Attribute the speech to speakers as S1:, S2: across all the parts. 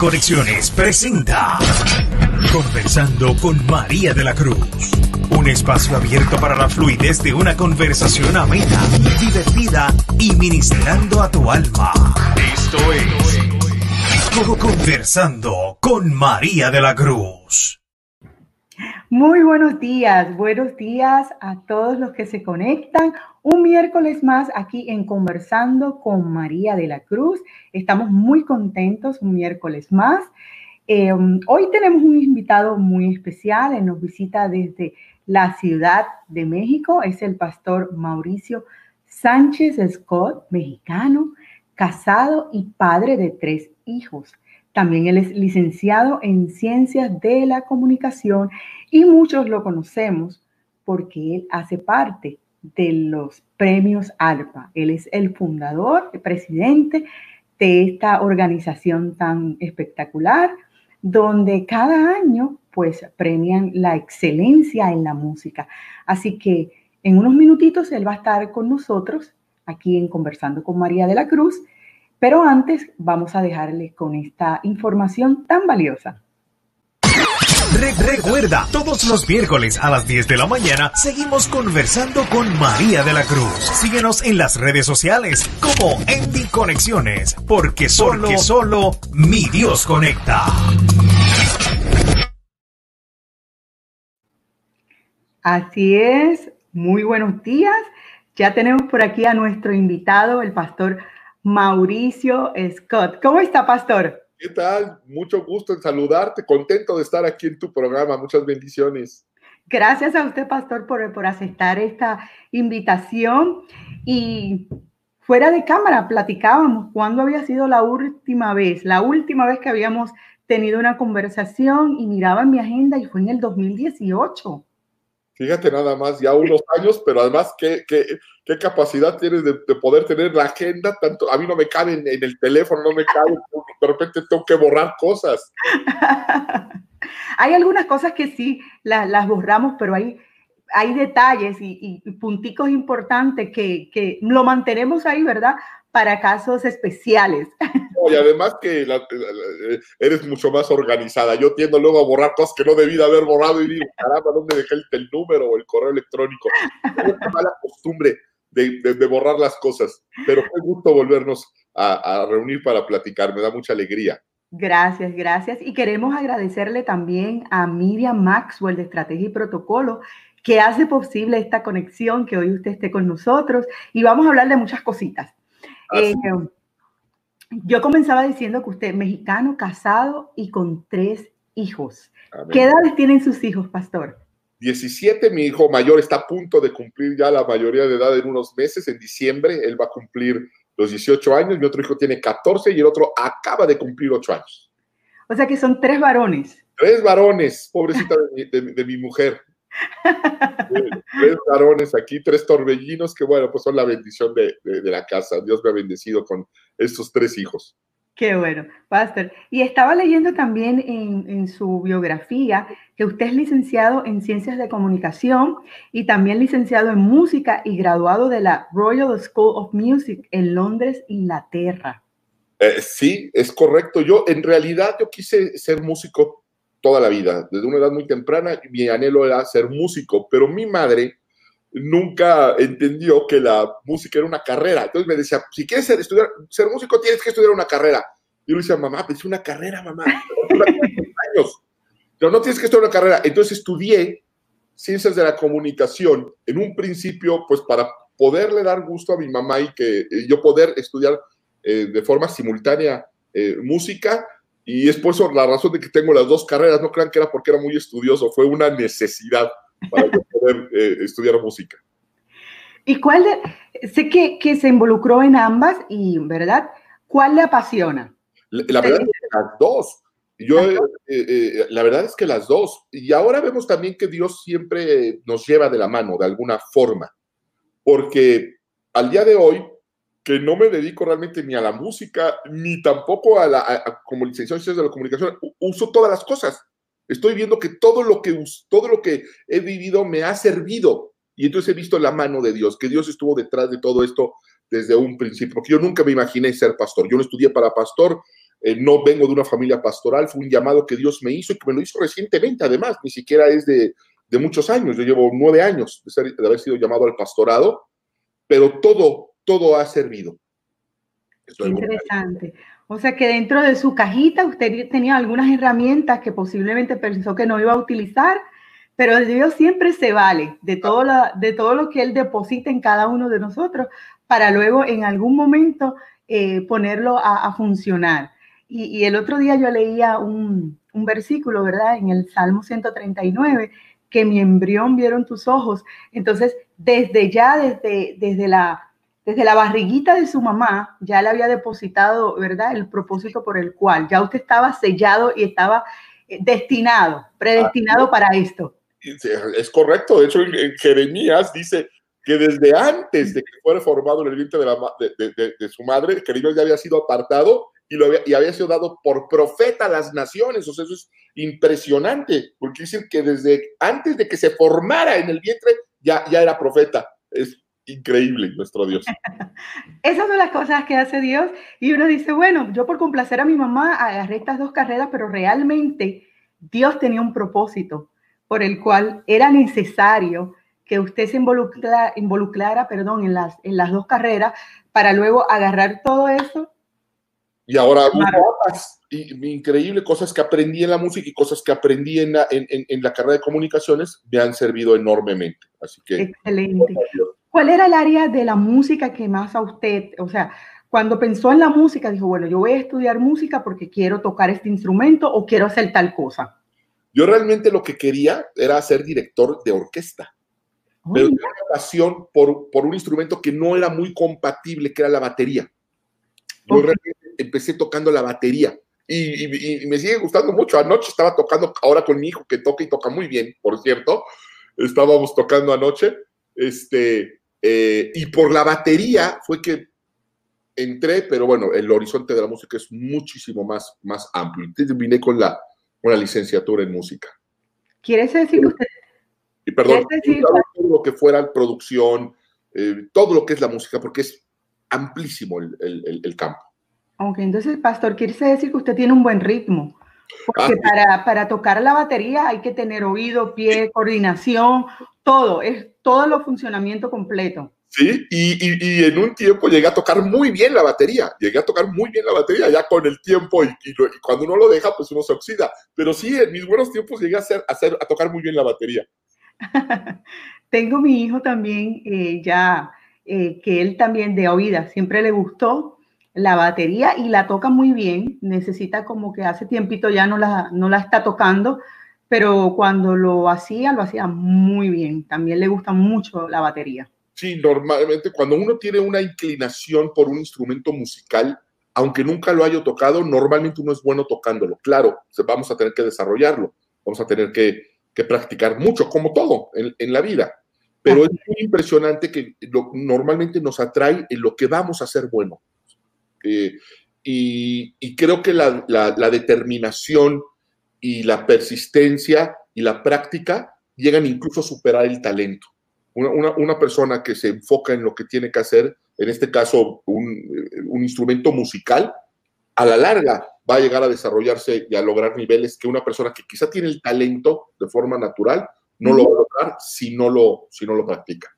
S1: Conexiones presenta Conversando con María de la Cruz. Un espacio abierto para la fluidez de una conversación amena, divertida y ministrando a tu alma. Esto es Conversando con María de la Cruz.
S2: Muy buenos días, buenos días a todos los que se conectan. Un miércoles más aquí en Conversando con María de la Cruz. Estamos muy contentos, un miércoles más. Eh, hoy tenemos un invitado muy especial, él nos visita desde la Ciudad de México, es el pastor Mauricio Sánchez Scott, mexicano, casado y padre de tres hijos. También él es licenciado en Ciencias de la Comunicación y muchos lo conocemos porque él hace parte de los premios ALPA. Él es el fundador, el presidente de esta organización tan espectacular, donde cada año pues premian la excelencia en la música. Así que en unos minutitos él va a estar con nosotros aquí en Conversando con María de la Cruz pero antes vamos a dejarles con esta información tan valiosa.
S1: recuerda, todos los miércoles a las 10 de la mañana seguimos conversando con María de la Cruz. Síguenos en las redes sociales como Endy Conexiones, porque solo, porque solo mi Dios conecta.
S2: Así es, muy buenos días. Ya tenemos por aquí a nuestro invitado, el pastor Mauricio Scott. ¿Cómo está, pastor?
S3: ¿Qué tal? Mucho gusto en saludarte, contento de estar aquí en tu programa. Muchas bendiciones.
S2: Gracias a usted, pastor, por, por aceptar esta invitación. Y fuera de cámara platicábamos cuándo había sido la última vez, la última vez que habíamos tenido una conversación y miraba en mi agenda y fue en el 2018.
S3: Fíjate nada más, ya unos años, pero además, ¿qué, qué, qué capacidad tienes de, poder tener la agenda? Tanto, a mí no me cabe en, el teléfono, no me cabe, de repente tengo que borrar cosas.
S2: hay algunas cosas que sí las borramos, pero hay, hay detalles y, y punticos importantes que, que, lo mantenemos ahí, ¿verdad? Para casos especiales.
S3: y además que eres mucho más organizada. Yo tiendo luego a borrar cosas que no debí de haber borrado y digo, caramba, ¿dónde dejé el, número o el correo electrónico? Tengo una mala costumbre de, de, borrar las cosas, pero fue gusto volvernos a, a reunir para platicar, me da mucha alegría.
S2: Gracias, gracias. Y queremos agradecerle también a Miriam Maxwell de Estrategia y Protocolo, que hace posible esta conexión, que hoy usted esté con nosotros. Y vamos a hablar de muchas cositas. Eh, yo comenzaba diciendo que usted es mexicano, casado y con tres hijos. ¿Qué edades tienen sus hijos, pastor?
S3: 17, mi hijo mayor está a punto de cumplir ya la mayoría de edad en unos meses, en diciembre, él va a cumplir los 18 años, mi otro hijo tiene 14 y el otro acaba de cumplir 8 años.
S2: O sea que son tres varones.
S3: Tres varones, pobrecita de mi mujer tres varones aquí, tres torbellinos, que bueno, pues son la bendición de, la casa. Dios me ha bendecido con estos tres hijos.
S2: Qué bueno, Pastor. Y estaba leyendo también en, en, su biografía que usted es licenciado en Ciencias de Comunicación y también licenciado en Música y graduado de la Royal School of Music en Londres, Inglaterra.
S3: Eh, sí, es correcto. Yo en realidad yo quise ser músico toda la vida. Desde una edad muy temprana, mi anhelo era ser músico, pero mi madre nunca entendió que la música era una carrera. Entonces me decía, si quieres ser, estudiar, ser músico, tienes que estudiar una carrera. Yo le decía, mamá, pues una carrera, mamá. años. Pero no tienes que estudiar una carrera. Entonces estudié ciencias de la comunicación en un principio, pues para poderle dar gusto a mi mamá y que yo poder estudiar eh, de forma simultánea eh, música, y es por eso la razón de que tengo las dos carreras. No crean que era porque era muy estudioso, fue una necesidad para poder eh, estudiar música.
S2: ¿Y cuál? sé que, que, se involucró en ambas y, ¿verdad? ¿Cuál le apasiona?
S3: La, verdad es que las dos. Yo, eh, eh, la verdad es que las dos. Y ahora vemos también que Dios siempre nos lleva de la mano, de alguna forma. Porque al día de hoy, que no me dedico realmente ni a la música, ni tampoco a la, como licenciado en de la comunicación, uso todas las cosas. Estoy viendo que todo lo que, todo lo que he vivido me ha servido. Y entonces he visto la mano de Dios, que Dios estuvo detrás de todo esto desde un principio, porque yo nunca me imaginé ser pastor. Yo no estudié para pastor, eh, no vengo de una familia pastoral, fue un llamado que Dios me hizo y que me lo hizo recientemente, además, ni siquiera es de, de muchos años, yo llevo nueve años de, de, haber sido llamado al pastorado, pero todo, todo ha servido.
S2: interesante. O sea que dentro de su cajita usted tenía algunas herramientas que posiblemente pensó que no iba a utilizar, pero Dios siempre se vale de todo, la, de todo lo que Él deposita en cada uno de nosotros para luego en algún momento eh, ponerlo a, a funcionar. Y, y, el otro día yo leía un, un versículo, ¿verdad? En el Salmo 139, que mi embrión vieron tus ojos. Entonces, desde ya, desde, desde la desde la barriguita de su mamá ya le había depositado, ¿verdad? El propósito por el cual ya usted estaba sellado y estaba eh, destinado, predestinado ah, para esto.
S3: Es correcto. De hecho, en Jeremías dice que desde antes de que fuera formado en el vientre de, la, de, de, su madre, que ya había sido apartado y, lo había, y había sido dado por profeta a las naciones. O sea, eso es impresionante, porque dicen que desde antes de que se formara en el vientre ya, ya era profeta. Es increíble nuestro Dios.
S2: Esas son las cosas que hace Dios. Y uno dice, bueno, yo por complacer a mi mamá agarré estas dos carreras, pero realmente Dios tenía un propósito por el cual era necesario que usted se involucra, involucrara perdón, en, las, en las dos carreras para luego agarrar todo eso.
S3: Y ahora, y, increíble, cosas que aprendí en la música y cosas que aprendí en la, en, en la carrera de comunicaciones me han servido enormemente. Así que.
S2: Excelente. ¿Cuál era el área de la música que más a usted, o sea, cuando pensó en la música, dijo, bueno, yo voy a estudiar música porque quiero tocar este instrumento o quiero hacer tal cosa?
S3: Yo realmente lo que quería era ser director de orquesta. pero tenía una pasión por, por, un instrumento que no era muy compatible, que era la batería. Yo realmente empecé tocando la batería y, y, y, me sigue gustando mucho. Anoche estaba tocando ahora con mi hijo, que toca y toca muy bien, por cierto. Estábamos tocando anoche. Este, eh, y por la batería fue que entré, pero bueno, el horizonte de la música es muchísimo más, más amplio. Entonces vine con la, con la licenciatura en música.
S2: ¿Quiere decir que usted...
S3: Y perdón, todo lo que fuera producción, eh, todo lo que es la música, porque es amplísimo el, el, el, campo.
S2: Ok, entonces, Pastor, quiere decir que usted tiene un buen ritmo. Porque ah, para, para, tocar la batería hay que tener oído, pie, coordinación, todo, es todo el funcionamiento completo.
S3: Sí, y, y, y, en un tiempo llegué a tocar muy bien la batería, llegué a tocar muy bien la batería ya con el tiempo y, y cuando uno lo deja, pues uno se oxida. Pero sí, en mis buenos tiempos llegué a, hacer, a, hacer, a tocar muy bien la batería.
S2: Tengo mi hijo también, eh, ya eh, que él también de oída siempre le gustó la batería y la toca muy bien. Necesita como que hace tiempito ya no la, no la está tocando, pero cuando lo hacía, lo hacía muy bien. También le gusta mucho la batería.
S3: Sí, normalmente cuando uno tiene una inclinación por un instrumento musical, aunque nunca lo haya tocado, normalmente uno es bueno tocándolo. Claro, vamos a tener que desarrollarlo, vamos a tener que, que practicar mucho, como todo en, en la vida. Pero es muy impresionante que lo, normalmente nos atrae en lo que vamos a hacer bueno. Eh, y, y, creo que la, la, la determinación y la persistencia y la práctica llegan incluso a superar el talento. Una, una, una, persona que se enfoca en lo que tiene que hacer, en este caso un, un, instrumento musical, a la larga va a llegar a desarrollarse y a lograr niveles que una persona que quizá tiene el talento de forma natural no lo va a lograr si no lo, si no lo practica.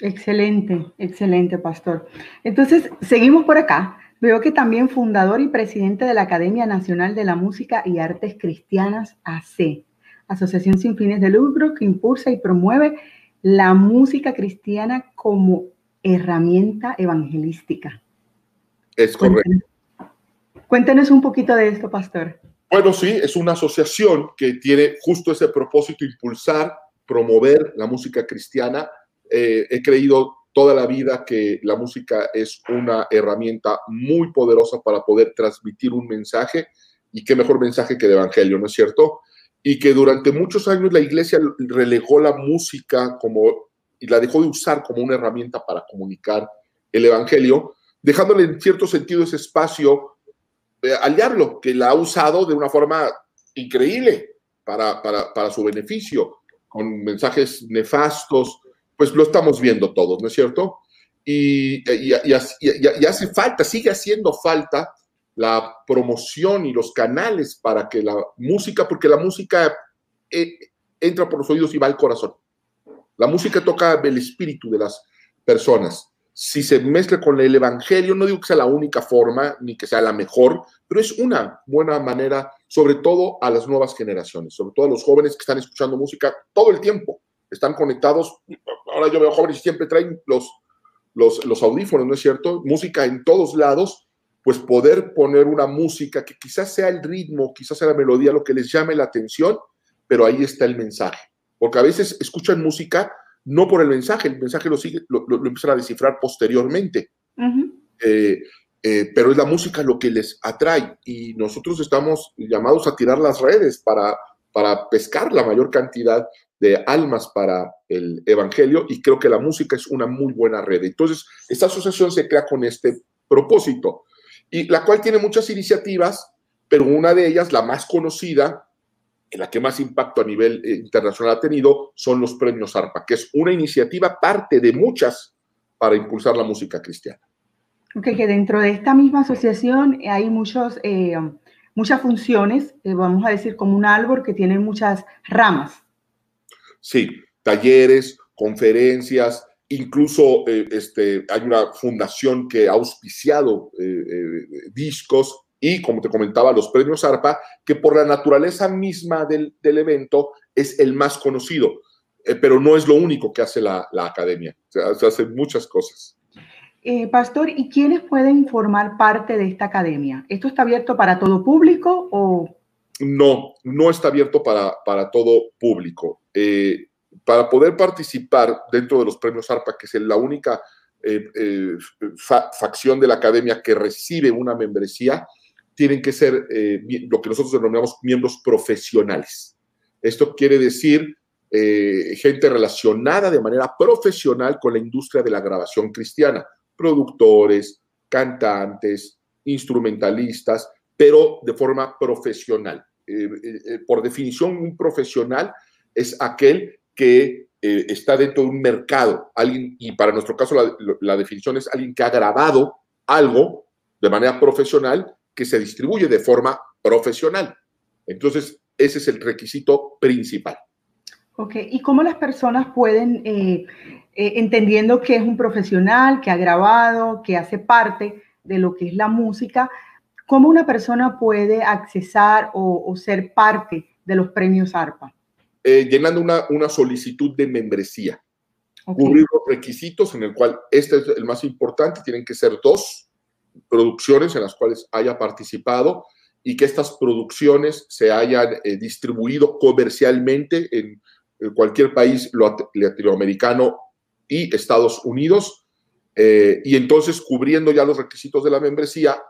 S2: Excelente, excelente, pastor. Entonces, seguimos por acá. Veo que también fundador y presidente de la Academia Nacional de la Música y Artes Cristianas, AC, asociación sin fines de lucro que impulsa y promueve la música cristiana como herramienta evangelística.
S3: Es correcto.
S2: Cuéntenos, cuéntenos un poquito de esto, pastor.
S3: Bueno, sí, es una asociación que tiene justo ese propósito, impulsar, promover la música cristiana. Eh, he creído toda la vida que la música es una herramienta muy poderosa para poder transmitir un mensaje y qué mejor mensaje que el Evangelio, ¿no es cierto? Y que durante muchos años la iglesia relegó la música como y la dejó de usar como una herramienta para comunicar el Evangelio, dejándole en cierto sentido ese espacio eh, al diablo, que la ha usado de una forma increíble para, para, para su beneficio, con mensajes nefastos, pues lo estamos viendo todos, ¿no es cierto? Y, y, hace falta, sigue haciendo falta la promoción y los canales para que la música, porque la música eh, entra por los oídos y va al corazón. La música toca el espíritu de las personas. Si se mezcla con el Evangelio, no digo que sea la única forma ni que sea la mejor, pero es una buena manera, sobre todo a las nuevas generaciones, sobre todo a los jóvenes que están escuchando música todo el tiempo, están conectados. Ahora yo veo jóvenes y siempre traen los, los, los audífonos, ¿no es cierto? Música en todos lados, pues poder poner una música que quizás sea el ritmo, quizás sea la melodía, lo que les llame la atención, pero ahí está el mensaje. Porque a veces escuchan música no por el mensaje, el mensaje lo, sigue, lo, empiezan a descifrar posteriormente. Eh, eh, pero es la música lo que les atrae y nosotros estamos llamados a tirar las redes para, para pescar la mayor cantidad de almas para el Evangelio y creo que la música es una muy buena red. Entonces, esta asociación se crea con este propósito y la cual tiene muchas iniciativas, pero una de ellas, la más conocida, en la que más impacto a nivel eh, internacional ha tenido son los premios ARPA, que es una iniciativa parte de muchas para impulsar la música cristiana.
S2: Ok, que dentro de esta misma asociación hay muchos, eh, muchas funciones, eh, vamos a decir como un árbol que tiene muchas ramas.
S3: Sí, talleres, conferencias, incluso este, hay una fundación que ha auspiciado discos y, como te comentaba, los premios ARPA, que por la naturaleza misma del, evento es el más conocido, eh, pero no es lo único que hace la, academia, se hacen muchas cosas.
S2: Eh, pastor, ¿y quiénes pueden formar parte de esta academia? ¿Esto está abierto para todo público o...?
S3: No, no está abierto para, para todo público. Eh, para poder participar dentro de los premios ARPA, que es la única facción de la academia que recibe una membresía, tienen que ser eh, lo que nosotros denominamos miembros profesionales. Esto quiere decir eh, gente relacionada de manera profesional con la industria de la grabación cristiana, productores, cantantes, instrumentalistas, pero de forma profesional. Eh, por definición, un profesional es aquel que está dentro de un mercado, alguien, y para nuestro caso la, la definición es alguien que ha grabado algo de manera profesional que se distribuye de forma profesional. Entonces, ese es el requisito principal.
S2: Ok, ¿y cómo las personas pueden, eh, eh, entendiendo que es un profesional, que ha grabado, que hace parte de lo que es la música, cómo una persona puede accesar o, ser parte de los premios ARPA?
S3: Eh, llenando una, una, solicitud de membresía. Cubrir los requisitos en el cual este es el más importante, tienen que ser dos, producciones en las cuales haya participado y que estas producciones se hayan eh, distribuido comercialmente en, cualquier país latinoamericano y Estados Unidos. Eh, y entonces, cubriendo ya los requisitos de la membresía,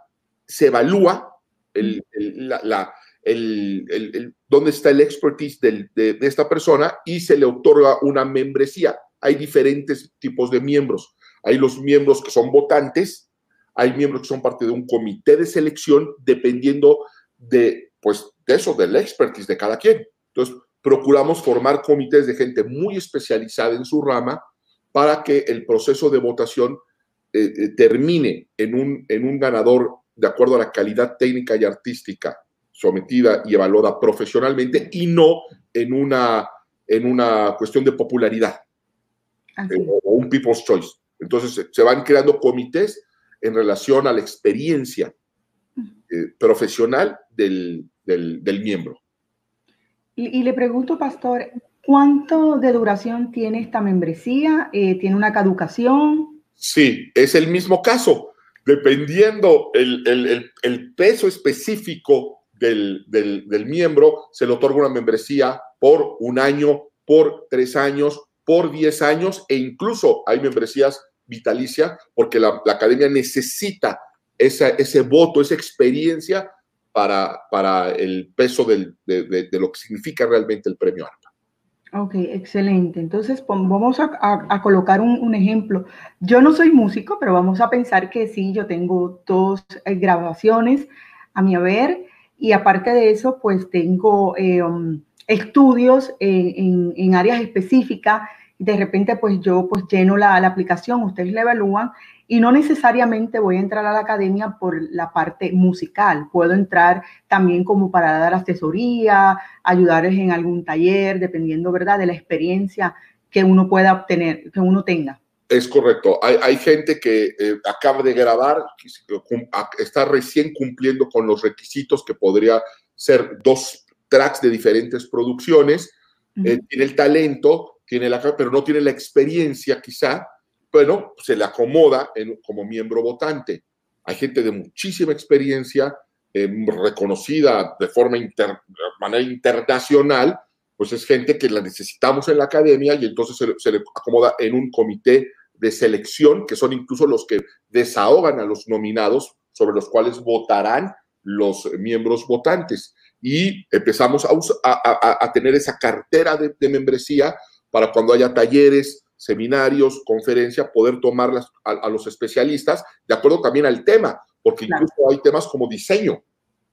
S3: se evalúa el, la, dónde está el expertise de, de esta persona y se le otorga una membresía. Hay diferentes tipos de miembros. Hay los miembros que son votantes, hay miembros que son parte de un comité de selección dependiendo de, pues, de eso, del expertise de cada quien. Entonces, procuramos formar comités de gente muy especializada en su rama para que el proceso de votación eh, eh, termine en un, en un ganador de acuerdo a la calidad técnica y artística sometida y evaluada profesionalmente y no en una, en una cuestión de popularidad eh, o un people's choice. Entonces se van creando comités en relación a la experiencia eh, profesional del, miembro.
S2: Y, le pregunto, pastor, ¿cuánto de duración tiene esta membresía? Eh, ¿Tiene una caducación?
S3: Sí, es el mismo caso. Dependiendo el, peso específico del, miembro, se le otorga una membresía por un año, por tres años, por diez años e incluso hay membresías vitalicia, porque la, academia necesita ese voto, esa experiencia para, el peso de, lo que significa realmente el premio.
S2: Ok, excelente. Entonces, vamos a, colocar un, ejemplo. Yo no soy músico, pero vamos a pensar que sí, yo tengo dos eh, grabaciones a mi haber y aparte de eso, pues tengo eh, um, estudios en, en áreas específicas de repente pues yo pues lleno la, aplicación, ustedes la evalúan y no necesariamente voy a entrar a la academia por la parte musical, puedo entrar también como para dar asesoría, ayudarles en algún taller, dependiendo, ¿verdad?, de la experiencia que uno pueda obtener, que uno tenga.
S3: Es correcto. Hay, gente que eh, acaba de grabar, está recién cumpliendo con los requisitos que podría ser dos tracks de diferentes producciones, eh, tiene el talento, tiene la, pero no tiene la experiencia quizá, bueno, se le acomoda como miembro votante. Hay gente de muchísima experiencia, eh, reconocida de forma manera internacional, pues es gente que la necesitamos en la academia y entonces se, le acomoda en un comité de selección, que son incluso los que desahogan a los nominados sobre los cuales votarán los miembros votantes. Y empezamos a, tener esa cartera de, membresía para cuando haya talleres, seminarios, conferencias, poder tomarlas a, los especialistas, de acuerdo también al tema, porque incluso hay temas como diseño,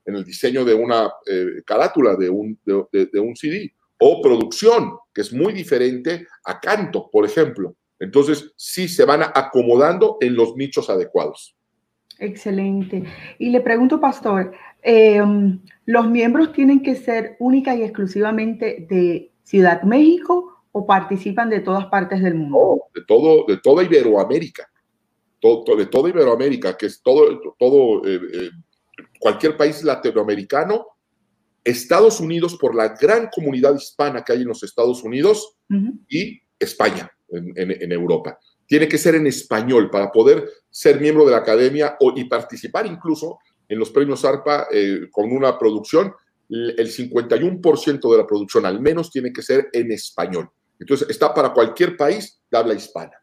S3: en el diseño de una eh, carátula, de un, de un CD o producción, que es muy diferente a canto, por ejemplo. Entonces, sí se van acomodando en los nichos adecuados.
S2: Excelente. Y le pregunto, Pastor, em, ¿los miembros tienen que ser única y exclusivamente de Ciudad México o participan de todas partes del mundo?
S3: de, todo, de toda Iberoamérica. Todo, de toda Iberoamérica, que es todo, todo eh, eh, cualquier país latinoamericano Estados Unidos por la gran comunidad hispana que hay en los Estados Unidos y España en, Europa. Tiene que ser en español para poder ser miembro de la academia o, y participar incluso en los premios ARPA eh, con una producción. El 51% de la producción al menos tiene que ser en español. Entonces está para cualquier país de habla hispana.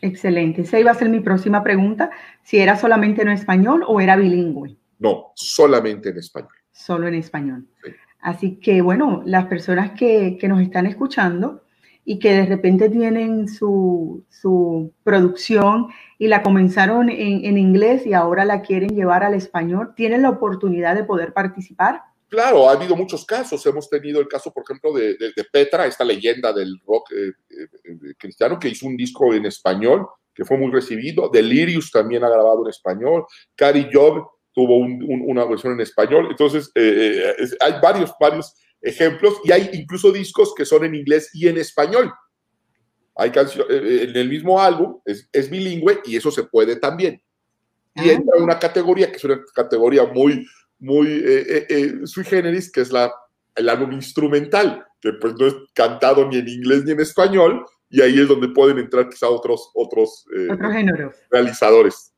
S2: Excelente. Esa iba a ser mi próxima pregunta, si era solamente en español o era bilingüe.
S3: No, solamente en español
S2: solo en español. Así que, bueno, las personas que, nos están escuchando y que de repente tienen su, producción y la comenzaron en, inglés y ahora la quieren llevar al español, ¿tienen la oportunidad de poder participar?
S3: Claro, ha habido muchos casos. Hemos tenido el caso, por ejemplo, de, Petra, esta leyenda del rock eh, eh, cristiano, que hizo un disco en español que fue muy recibido. Delirious también ha grabado en español. Cari Job tuvo una versión en español. Entonces, eh, eh, hay varios, varios ejemplos y hay incluso discos que son en inglés y en español. Hay canciones, eh, en el mismo álbum, es, es, bilingüe y eso se puede también. Y ah. entra una categoría que es una categoría muy, muy sui generis, que es la, el álbum instrumental, que pues no es cantado ni en inglés ni en español, y ahí es donde pueden entrar quizá otros, otros,
S2: otros géneros.
S3: realizadores.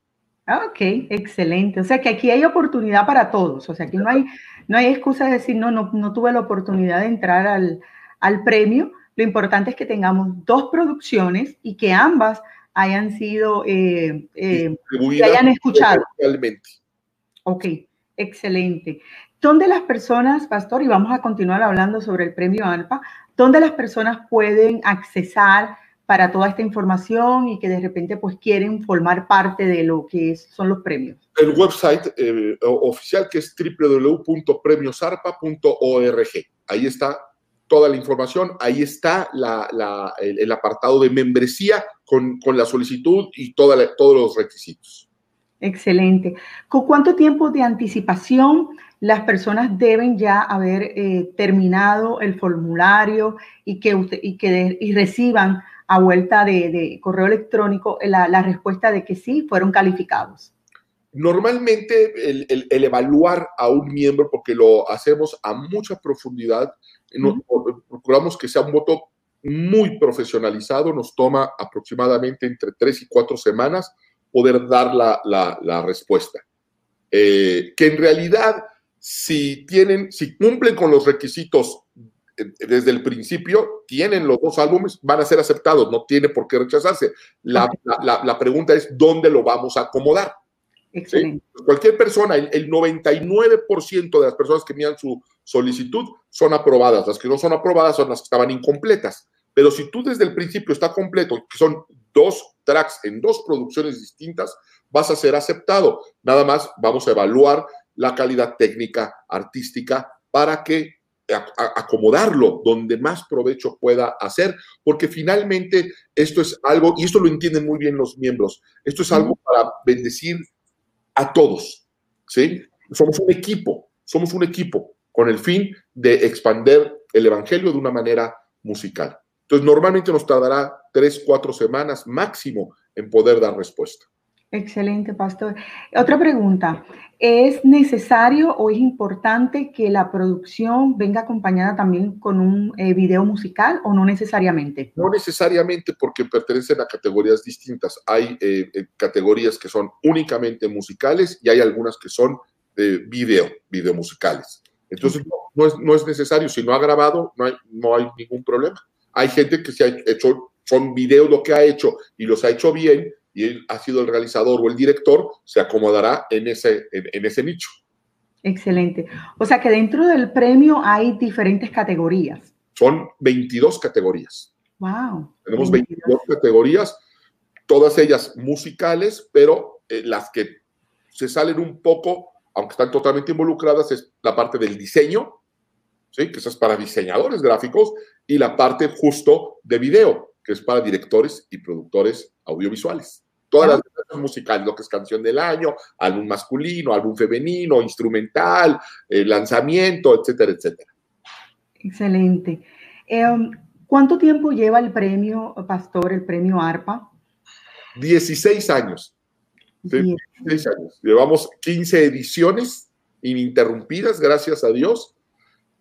S2: Ah, ok, excelente. O sea que aquí hay oportunidad para todos. O sea, aquí no hay, no hay excusa de decir, no, no, no tuve la oportunidad de entrar al, al premio. Lo importante es que tengamos dos producciones y que ambas hayan sido, eh, eh hayan escuchado.
S3: Realmente.
S2: Ok, excelente. ¿Dónde las personas, Pastor, y vamos a continuar hablando sobre el premio ANPA, dónde las personas pueden accesar para toda esta información y que de repente pues quieren formar parte de lo que son los premios?
S3: El website eh, oficial que es www.premiosarpa.org. Ahí está toda la información, ahí está el, apartado de membresía con, la solicitud y todos los requisitos.
S2: Excelente. ¿Con cuánto tiempo de anticipación las personas deben ya haber eh, terminado el formulario y que, y que y reciban a vuelta de, correo electrónico la, respuesta de que sí fueron calificados?
S3: Normalmente el, evaluar a un miembro, porque lo hacemos a mucha profundidad, procuramos que sea un voto muy profesionalizado, nos toma aproximadamente entre tres y cuatro semanas poder dar la, respuesta. Eh, que en realidad, si tienen, si cumplen con los requisitos desde el principio tienen los dos álbumes, van a ser aceptados, no tiene por qué rechazarse. La, pregunta es, ¿dónde lo vamos a acomodar? Cualquier persona, el, 99% de las personas que envían su solicitud son aprobadas. Las que no son aprobadas son las que estaban incompletas. Pero si tú desde el principio está completo, que son dos tracks en dos producciones distintas, vas a ser aceptado. Nada más vamos a evaluar la calidad técnica, artística, para que acomodarlo donde más provecho pueda hacer, porque finalmente esto es algo, y esto lo entienden muy bien los miembros, esto es algo para bendecir a todos, ¿sí? Somos un equipo, somos un equipo con el fin de expander el Evangelio de una manera musical. Entonces, normalmente nos tardará tres, cuatro semanas máximo en poder dar respuesta.
S2: Excelente, pastor. Otra pregunta. ¿Es necesario o es importante que la producción venga acompañada también con un eh, video musical o no necesariamente?
S3: No necesariamente porque pertenecen a categorías distintas. Hay eh, eh, categorías que son únicamente musicales y hay algunas que son de video, video musicales. Entonces, no, es, no, es, necesario. Si no ha grabado, no hay, no hay ningún problema. Hay gente que se ha hecho, son videos lo que ha hecho y los ha hecho bien y él ha sido el realizador o el director, se acomodará en ese, en, ese nicho.
S2: Excelente. O sea que dentro del premio hay diferentes categorías.
S3: Son 22 categorías.
S2: Wow.
S3: Tenemos 22, categorías, todas ellas musicales, pero eh, las que se salen un poco, aunque están totalmente involucradas, es la parte del diseño, ¿sí? que eso es para diseñadores gráficos, y la parte justo de video, que es para directores y productores audiovisuales. Todas las musicales, lo que es canción del año, álbum masculino, álbum femenino, instrumental, eh, lanzamiento, etcétera, etcétera.
S2: Excelente. Em, ¿Cuánto tiempo lleva el premio Pastor, el premio ARPA?
S3: 16 años. 16 años. Llevamos 15 ediciones ininterrumpidas, gracias a Dios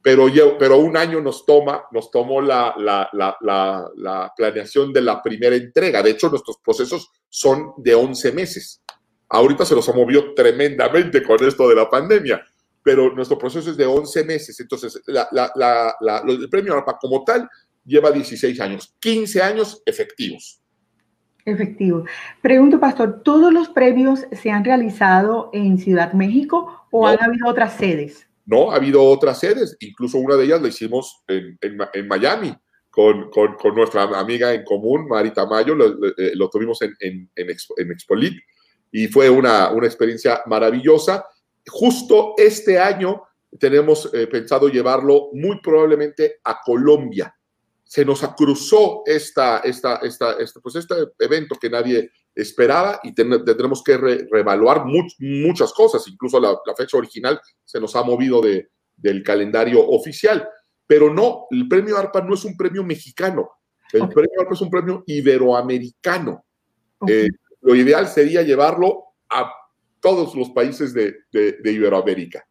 S3: pero, pero un año nos toma, nos tomó la, la, la, la, planeación de la primera entrega. De hecho, nuestros procesos son de 11 meses. Ahorita se los ha movido tremendamente con esto de la pandemia, pero nuestro proceso es de 11 meses. Entonces, el premio ARPA como tal lleva 16 años, 15 años efectivos.
S2: Efectivo. Pregunto, Pastor, ¿todos los premios se han realizado en Ciudad México o han habido otras sedes?
S3: No, ha habido otras sedes, incluso una de ellas la hicimos en, en, Miami con, con, nuestra amiga en común, Marita Mayo, lo, eh, lo tuvimos en, en, en Expolit y fue una, una experiencia maravillosa. Justo este año tenemos eh, pensado llevarlo muy probablemente a Colombia. Se nos cruzó esta, esta, esta, pues este evento que nadie esperaba y tendremos que reevaluar muchas cosas, incluso la, fecha original se nos ha movido de, del calendario oficial, pero no, el premio ARPA no es un premio mexicano, el premio ARPA es un premio iberoamericano. Eh, lo ideal sería llevarlo a todos los países de, de, Iberoamérica.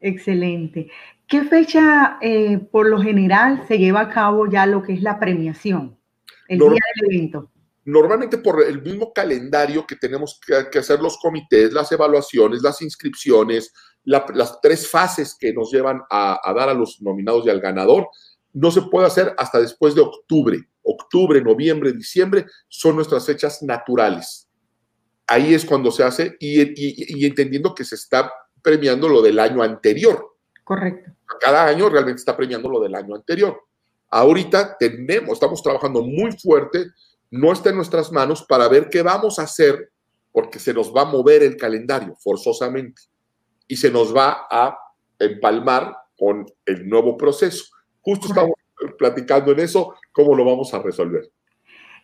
S2: Excelente. ¿Qué fecha eh, por lo general se lleva a cabo ya lo que es la premiación, el día del evento?
S3: Normalmente por el mismo calendario que tenemos que, hacer los comités, las evaluaciones, las inscripciones, las tres fases que nos llevan a, dar a los nominados y al ganador, no se puede hacer hasta después de octubre. Octubre, noviembre, diciembre son nuestras fechas naturales. Ahí es cuando se hace y, entendiendo que se está premiando lo del año anterior.
S2: Correcto.
S3: Cada año realmente está premiando lo del año anterior. Ahorita tenemos, estamos trabajando muy fuerte no está en nuestras manos para ver qué vamos a hacer, porque se nos va a mover el calendario forzosamente y se nos va a empalmar con el nuevo proceso. Justo estamos platicando en eso, cómo lo vamos a resolver.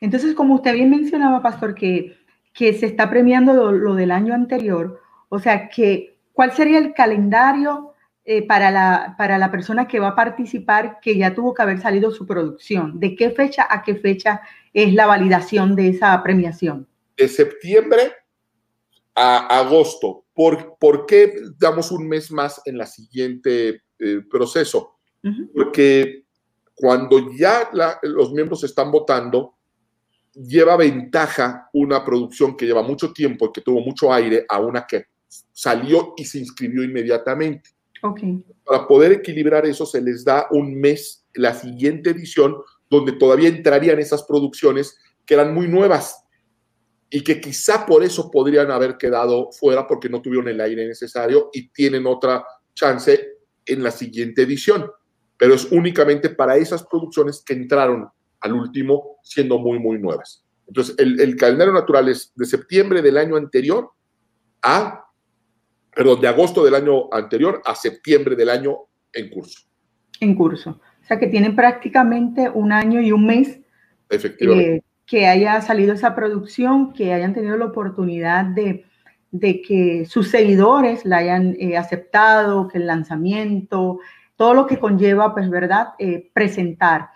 S2: Entonces, como usted bien mencionaba, Pastor, que, que se está premiando lo, lo del año anterior, o sea, que ¿cuál sería el calendario eh, para, la, para la persona que va a participar que ya tuvo que haber salido su producción? ¿De qué fecha a qué fecha es la validación de esa premiación?
S3: De septiembre a agosto. ¿Por, ¿por qué damos un mes más en la siguiente eh, proceso? Porque cuando ya los miembros están votando, lleva ventaja una producción que lleva mucho tiempo y que tuvo mucho aire a una que salió y se inscribió inmediatamente. Para poder equilibrar eso, se les da un mes, la siguiente edición, donde todavía entrarían esas producciones que eran muy nuevas y que quizá por eso podrían haber quedado fuera porque no tuvieron el aire necesario y tienen otra chance en la siguiente edición. Pero es únicamente para esas producciones que entraron al último siendo muy, muy nuevas. Entonces, el, el calendario natural es de septiembre del año anterior a perdón, de agosto del año anterior a septiembre del año en curso.
S2: En curso. O sea que tienen prácticamente un año y un mes
S3: Efectivamente.
S2: eh, que haya salido esa producción, que hayan tenido la oportunidad de, de que sus seguidores la hayan eh, aceptado, que el lanzamiento, todo lo que conlleva, pues, ¿verdad? Eh, presentar.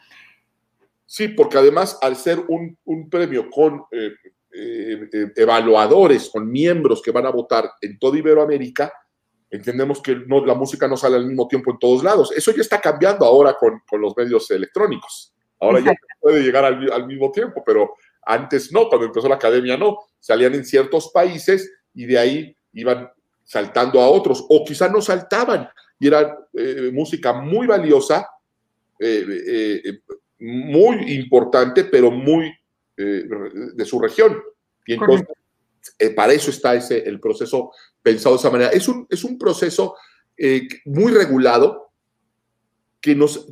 S3: Sí, porque además al ser un, un premio con eh, eh, eh, evaluadores, con miembros que van a votar en toda Iberoamérica, entendemos que no, la música no sale al mismo tiempo en todos lados. Eso ya está cambiando ahora con, con los medios electrónicos. Ahora
S2: Exacto.
S3: ya puede llegar al, al mismo tiempo, pero antes no, cuando empezó la academia no. Salían en ciertos países y de ahí iban saltando a otros, o quizá no saltaban y era eh, música muy valiosa, eh, muy importante, pero muy eh, de su región. Y entonces, eh, para eso está ese, el proceso pensado de esa manera. Es un, es un proceso eh, muy regulado que nos,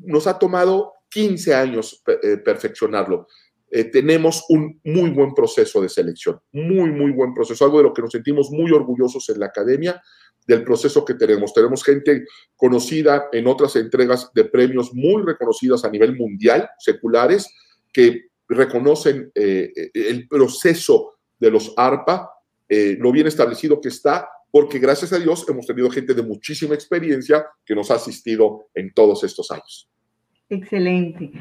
S3: nos ha tomado 15 años perfeccionarlo. Eh, tenemos un muy buen proceso de selección, muy, muy buen proceso, algo de lo que nos sentimos muy orgullosos en la academia, del proceso que tenemos. Tenemos gente conocida en otras entregas de premios muy reconocidas a nivel mundial, seculares, que reconocen eh, el proceso de los ARPA, eh, lo bien establecido que está, porque gracias a Dios hemos tenido gente de muchísima experiencia que nos ha asistido en todos estos años.
S2: Excelente.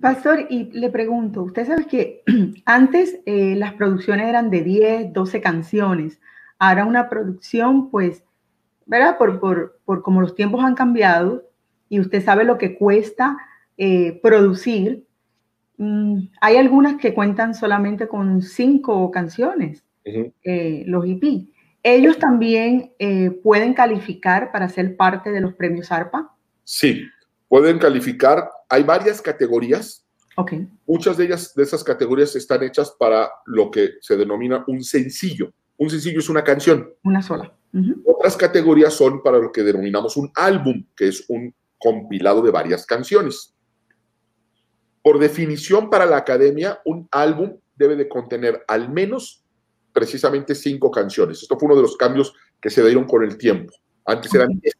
S2: Pastor, y le pregunto, usted sabe que antes eh, las producciones eran de 10, 12 canciones. Ahora una producción, pues, ¿verdad? Por, por, por como los tiempos han cambiado y usted sabe lo que cuesta eh, producir, mmm, hay algunas que cuentan solamente con cinco canciones, uh -huh. eh, los EP. ¿Ellos también eh, pueden calificar para ser parte de los premios ARPA?
S3: Sí, pueden calificar. Hay varias categorías.
S2: Okay.
S3: Muchas de ellas, de esas categorías, están hechas para lo que se denomina un sencillo. Un sencillo es una canción.
S2: Una sola.
S3: Uh -huh. Otras categorías son para lo que denominamos un álbum, que es un compilado de varias canciones. Por definición para la academia, un álbum debe de contener al menos precisamente cinco canciones. Esto fue uno de los cambios que se dieron con el tiempo. Antes eran diez,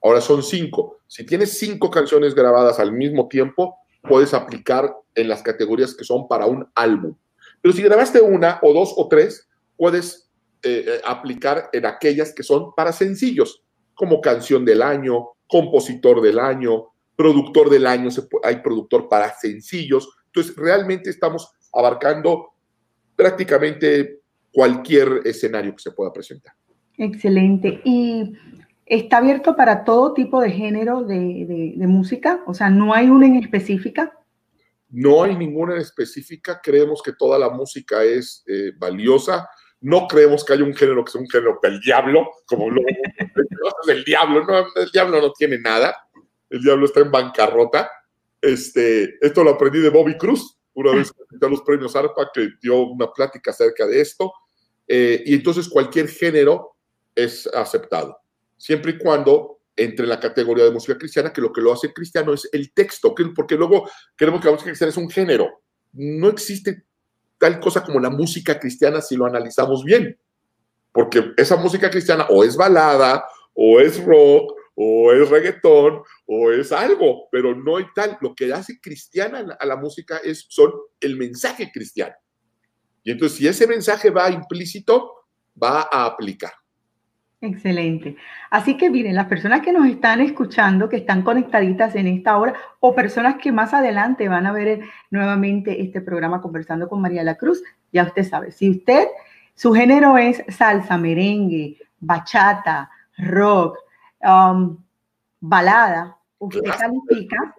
S3: ahora son cinco. Si tienes cinco canciones grabadas al mismo tiempo, puedes aplicar en las categorías que son para un álbum. Pero si grabaste una o dos o tres, puedes eh, aplicar en aquellas que son para sencillos, como canción del año, compositor del año, productor del año, hay productor para sencillos. Entonces, realmente estamos abarcando prácticamente cualquier escenario que se pueda presentar.
S2: Excelente. ¿Y está abierto para todo tipo de género de, de, de música? O sea, ¿no hay una en específica?
S3: No hay ninguna en específica. Creemos que toda la música es eh, valiosa. No creemos que haya un género que sea un género del diablo, como lo el diablo. No, el diablo no tiene nada. El diablo está en bancarrota. Este, esto lo aprendí de Bobby Cruz, una vez que a los premios ARPA, que dio una plática acerca de esto. Eh, y entonces cualquier género es aceptado, siempre y cuando entre en la categoría de música cristiana, que lo que lo hace cristiano es el texto, que, porque luego queremos que la música cristiana es un género. No existe tal cosa como la música cristiana si lo analizamos bien, porque esa música cristiana o es balada, o es rock, o es reggaetón, o es algo, pero no hay tal. Lo que hace cristiana a la música es, son el mensaje cristiano. Y entonces, si ese mensaje va implícito, va a aplicar.
S2: Excelente. Así que miren, las personas que nos están escuchando, que están conectaditas en esta hora, o personas que más adelante van a ver nuevamente este programa conversando con María la Cruz, ya usted sabe, si usted, su género es salsa, merengue, bachata, rock, um, balada, usted califica,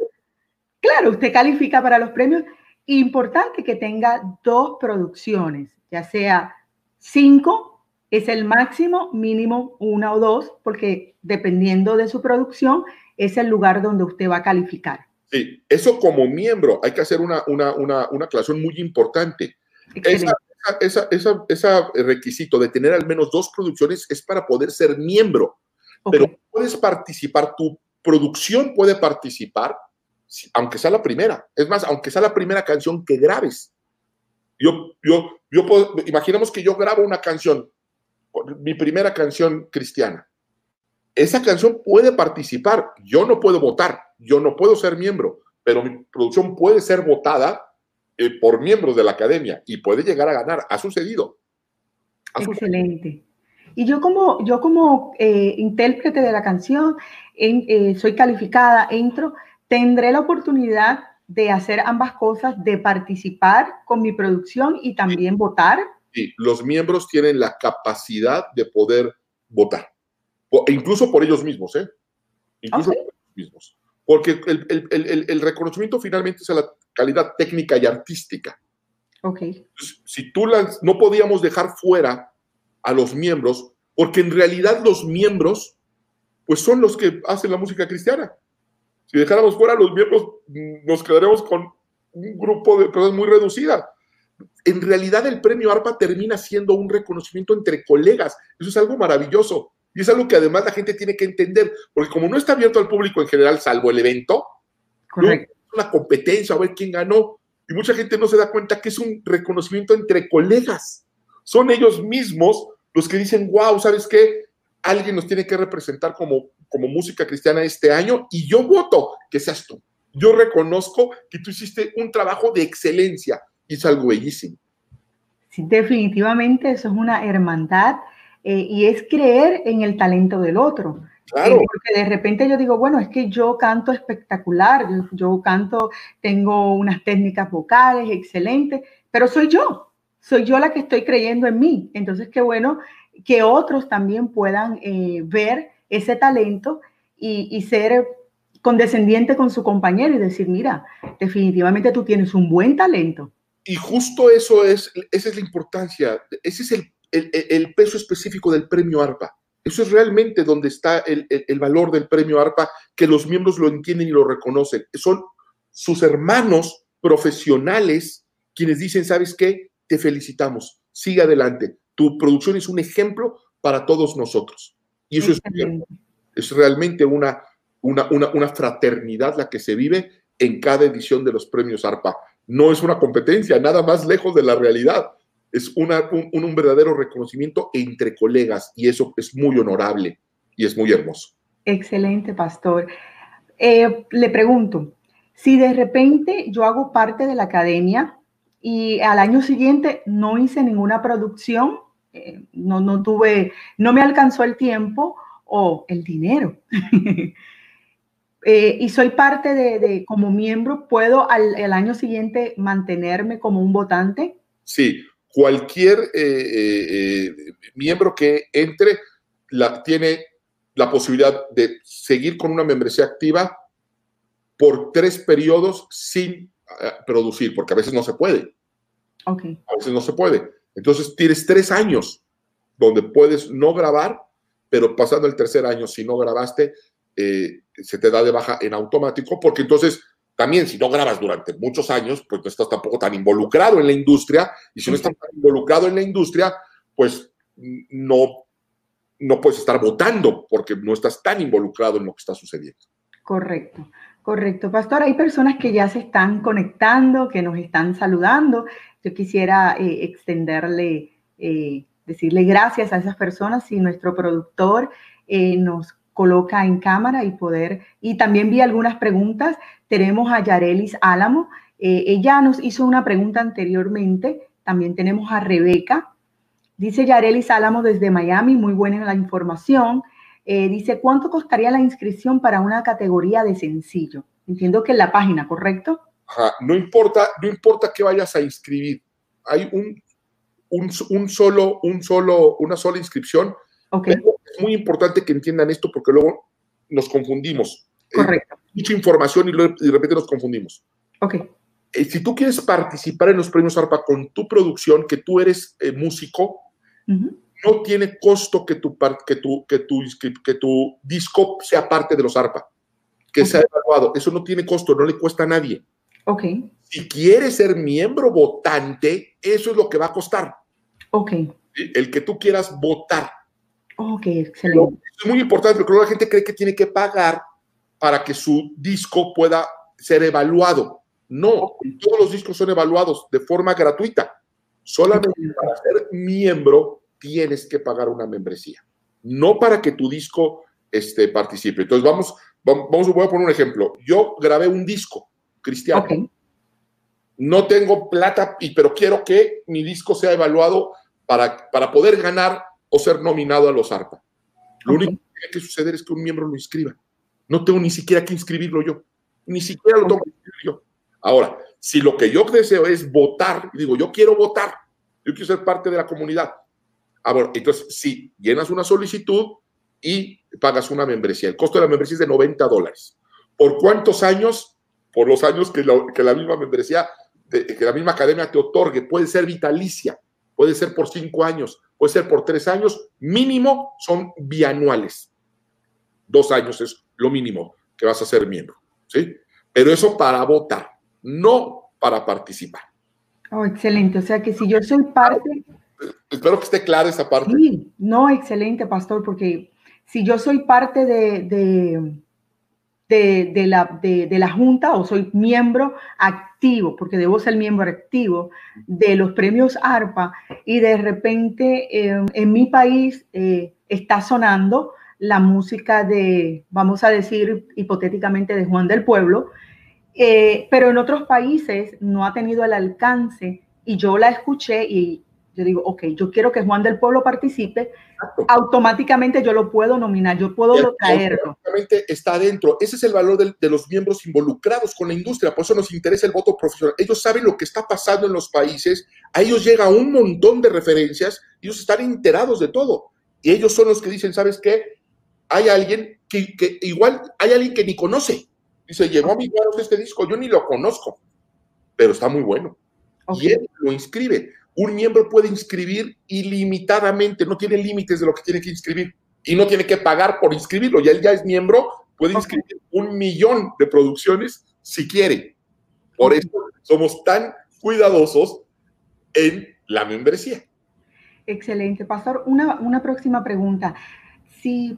S2: claro, usted califica para los premios. Importante que tenga dos producciones, ya sea cinco es el máximo, mínimo una o dos, porque dependiendo de su producción, es el lugar donde usted va a calificar.
S3: Sí, eso como miembro, hay que hacer una, una, una, una aclaración muy importante. Esa, esa, esa, esa, requisito de tener al menos dos producciones es para poder ser miembro, okay. pero puedes participar, tu producción puede participar, aunque sea la primera. Es más, aunque sea la primera canción que grabes. Yo, yo, yo puedo, imaginemos que yo grabo una canción mi primera canción cristiana. esa canción puede participar. Yo no puedo votar, yo no puedo ser miembro, pero mi producción puede ser votada eh, por miembros de la academia y puede llegar a ganar. Ha sucedido.
S2: Excelente. Y yo como, yo como eh, intérprete de la canción, eh, soy calificada, entro, tendré la oportunidad de hacer ambas cosas, de participar con mi producción y también votar.
S3: Sí, los miembros tienen la capacidad de poder votar, incluso por ellos mismos, ¿eh? Incluso por ellos mismos. Porque el, reconocimiento finalmente es a la calidad técnica y artística.
S2: Ok.
S3: si tú las, no podíamos dejar fuera a los miembros, porque en realidad los miembros, pues son los que hacen la música cristiana. Si dejáramos fuera a los miembros, nos quedaremos con un grupo de personas muy reducida. En realidad el premio ARPA termina siendo un reconocimiento entre colegas. Eso es algo maravilloso. Y es algo que además la gente tiene que entender, porque como no está abierto al público en general, salvo el evento, es una competencia a ver quién ganó. Y mucha gente no se da cuenta que es un reconocimiento entre colegas. Son ellos mismos los que dicen, wow, ¿sabes qué? Alguien nos tiene que representar como, como música cristiana este año y yo voto que seas tú. Yo reconozco que tú hiciste un trabajo de excelencia y es algo bellísimo.
S2: Sí, definitivamente eso es una hermandad eh, y es creer en el talento del otro.
S3: Claro. Eh,
S2: porque de repente yo digo, bueno, es que yo canto espectacular, yo canto, tengo unas técnicas vocales excelentes, pero soy yo, soy yo la que estoy creyendo en mí. Entonces, qué bueno que otros también puedan eh, ver ese talento y, ser condescendiente con su compañero y decir, mira, definitivamente tú tienes un buen talento.
S3: Y justo eso es, esa es la importancia, ese es el, peso específico del premio ARPA. Eso es realmente donde está el, el, valor del premio ARPA, que los miembros lo entienden y lo reconocen. Son sus hermanos profesionales quienes dicen, ¿sabes qué? Te felicitamos, sigue adelante. Tu producción es un ejemplo para todos nosotros. Y eso es, es, realmente una, una, una, fraternidad la que se vive en cada edición de los premios ARPA. No es una competencia, nada más lejos de la realidad. Es una, un, un verdadero reconocimiento entre colegas y eso es muy honorable y es muy hermoso.
S2: Excelente, pastor. Eh, le pregunto, si de repente yo hago parte de la academia y al año siguiente no hice ninguna producción, eh, no, no tuve, no me alcanzó el tiempo o el dinero. Eh, y soy parte de, como miembro, ¿puedo al, año siguiente mantenerme como un votante?
S3: Sí, cualquier eh, miembro que entre la, tiene la posibilidad de seguir con una membresía activa por tres periodos sin producir, porque a veces no se puede.
S2: Okay.
S3: A veces no se puede. Entonces tienes tres años donde puedes no grabar, pero pasando el tercer año, si no grabaste, eh, se te da de baja en automático, porque entonces también si no grabas durante muchos años, pues no estás tampoco tan involucrado en la industria, y si no estás tan involucrado en la industria, pues no, no puedes estar votando porque no estás tan involucrado en lo que está sucediendo.
S2: Correcto. Correcto, Pastor. Hay personas que ya se están conectando, que nos están saludando. Yo quisiera eh, extenderle, eh, decirle gracias a esas personas si nuestro productor eh, nos coloca en cámara y poder. Y también vi algunas preguntas. Tenemos a Yarelis Álamo. ella nos hizo una pregunta anteriormente. También tenemos a Rebeca. Dice Yarelis Álamo desde Miami. Muy buena la información. Eh, dice, ¿cuánto costaría la inscripción para una categoría de sencillo? Entiendo que en la página, ¿correcto?
S3: no importa, no importa que vayas a inscribir. Hay un, un, solo, un solo, una sola inscripción.
S2: Okay.
S3: Es muy importante que entiendan esto porque luego nos confundimos.
S2: Eh, Correcto.
S3: mucha información y, de repente nos confundimos.
S2: Ok.
S3: Eh, si tú quieres participar en los premios ARPA con tu producción, que tú eres músico, no tiene costo que tu, que tu, que tu, que tu disco sea parte de los ARPA, que sea evaluado. Eso no tiene costo, no le cuesta a nadie.
S2: Ok.
S3: Si quieres ser miembro votante, eso es lo que va a costar.
S2: Ok.
S3: El que tú quieras votar.
S2: Ok, excelente.
S3: es muy importante porque luego la gente cree que tiene que pagar para que su disco pueda ser evaluado. No, todos los discos son evaluados de forma gratuita. Solamente para ser miembro tienes que pagar una membresía. No para que tu disco este, participe. Entonces, vamos, vamos, voy a poner un ejemplo. Yo grabé un disco cristiano. No tengo plata, pero quiero que mi disco sea evaluado para, para poder ganar o ser nominado a los ARPA. Lo único que tiene que suceder es que un miembro lo inscriba. No tengo ni siquiera que inscribirlo yo. Ni siquiera lo tengo que inscribir yo. Ahora, si lo que yo deseo es votar, digo, yo quiero votar, yo quiero ser parte de la comunidad. Ahora, entonces, sí, llenas una solicitud y pagas una membresía. El costo de la membresía es de 90 dólares. ¿Por cuántos años? Por los años que, que la misma membresía, que la misma academia te otorgue. Puede ser vitalicia, puede ser por cinco años, puede ser por tres años. Mínimo son bianuales. Dos años es lo mínimo que vas a ser miembro. ¿sí? Pero eso para votar, no para participar.
S2: Oh, excelente. O sea que si yo soy parte...
S3: Espero que esté clara esa parte.
S2: Sí, no, excelente, pastor, porque si yo soy parte de, de, de, la, de, la Junta o soy miembro activo, porque debo ser miembro activo de los premios ARPA y de repente eh, en mi país eh, está sonando la música de, vamos a decir hipotéticamente, de Juan del Pueblo, eh, pero en otros países no ha tenido el alcance y yo la escuché y yo digo, ok, yo quiero que Juan del Pueblo participe, automáticamente yo lo puedo nominar, yo puedo traerlo.
S3: Está adentro. Ese es el valor de, de, los miembros involucrados con la industria, por eso nos interesa el voto profesional. Ellos saben lo que está pasando en los países, a ellos llega un montón de referencias, ellos están enterados de todo. Y ellos son los que dicen, ¿sabes qué? hay alguien que, igual hay alguien que ni conoce. Dice, llegó a mi manos este disco, yo ni lo conozco, pero está muy bueno. Y él lo inscribe. Un miembro puede inscribir ilimitadamente, no tiene límites de lo que tiene que inscribir y no tiene que pagar por inscribirlo. Ya él ya es miembro, puede inscribir un millón de producciones si quiere. Por eso somos tan cuidadosos en la membresía.
S2: Excelente. Pastor, una, una próxima pregunta. Si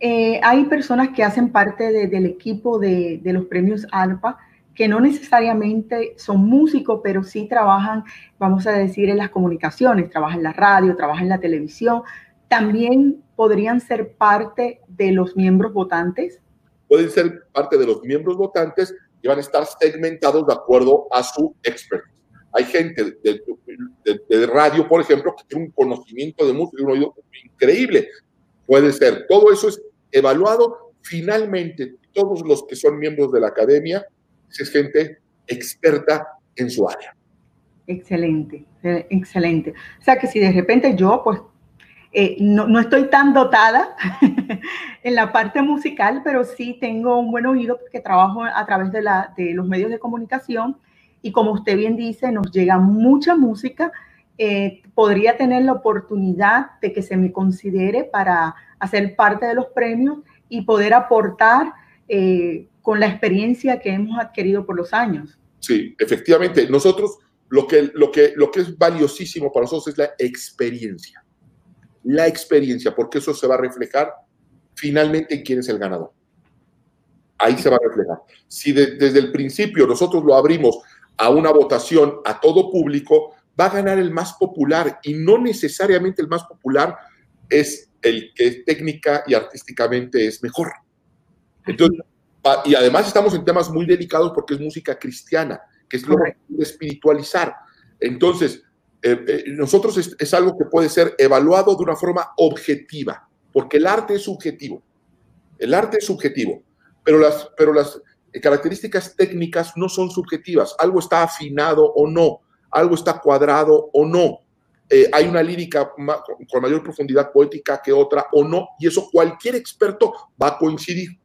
S2: eh, hay personas que hacen parte del equipo de, los premios ALPA que no necesariamente son músicos, pero sí trabajan, vamos a decir, en las comunicaciones, trabajan en la radio, trabajan en la televisión. ¿También podrían ser parte de los miembros votantes?
S3: Pueden ser parte de los miembros votantes y van a estar segmentados de acuerdo a su expertise. Hay gente de, radio, por ejemplo, que tiene un conocimiento de música y un oído increíble. Puede ser. Todo eso es evaluado. Finalmente, todos los que son miembros de la academia es gente experta en su área.
S2: Excelente, eh, excelente. O sea que si de repente yo, pues, eh, no, no, estoy tan dotada en la parte musical, pero sí tengo un buen oído porque trabajo a través de, la, de los medios de comunicación y como usted bien dice, nos llega mucha música. Eh, podría tener la oportunidad de que se me considere para hacer parte de los premios y poder aportar eh, con la experiencia que hemos adquirido por los años.
S3: Sí, efectivamente. Nosotros lo que, lo que, lo que es valiosísimo para nosotros es la experiencia. La experiencia, porque eso se va a reflejar finalmente en quién es el ganador. Ahí se va a reflejar. Si desde el principio nosotros lo abrimos a una votación a todo público, va a ganar el más popular y no necesariamente el más popular es el que técnica y artísticamente es mejor. Entonces, y además estamos en temas muy delicados porque es música cristiana, que es lo de espiritualizar. Entonces, eh, eh, nosotros es, algo que puede ser evaluado de una forma objetiva, porque el arte es subjetivo. El arte es subjetivo, pero las, pero las características técnicas no son subjetivas. Algo está afinado o no, algo está cuadrado o no. Eh, hay una lírica con mayor profundidad poética que otra o no, y eso cualquier experto va a coincidir.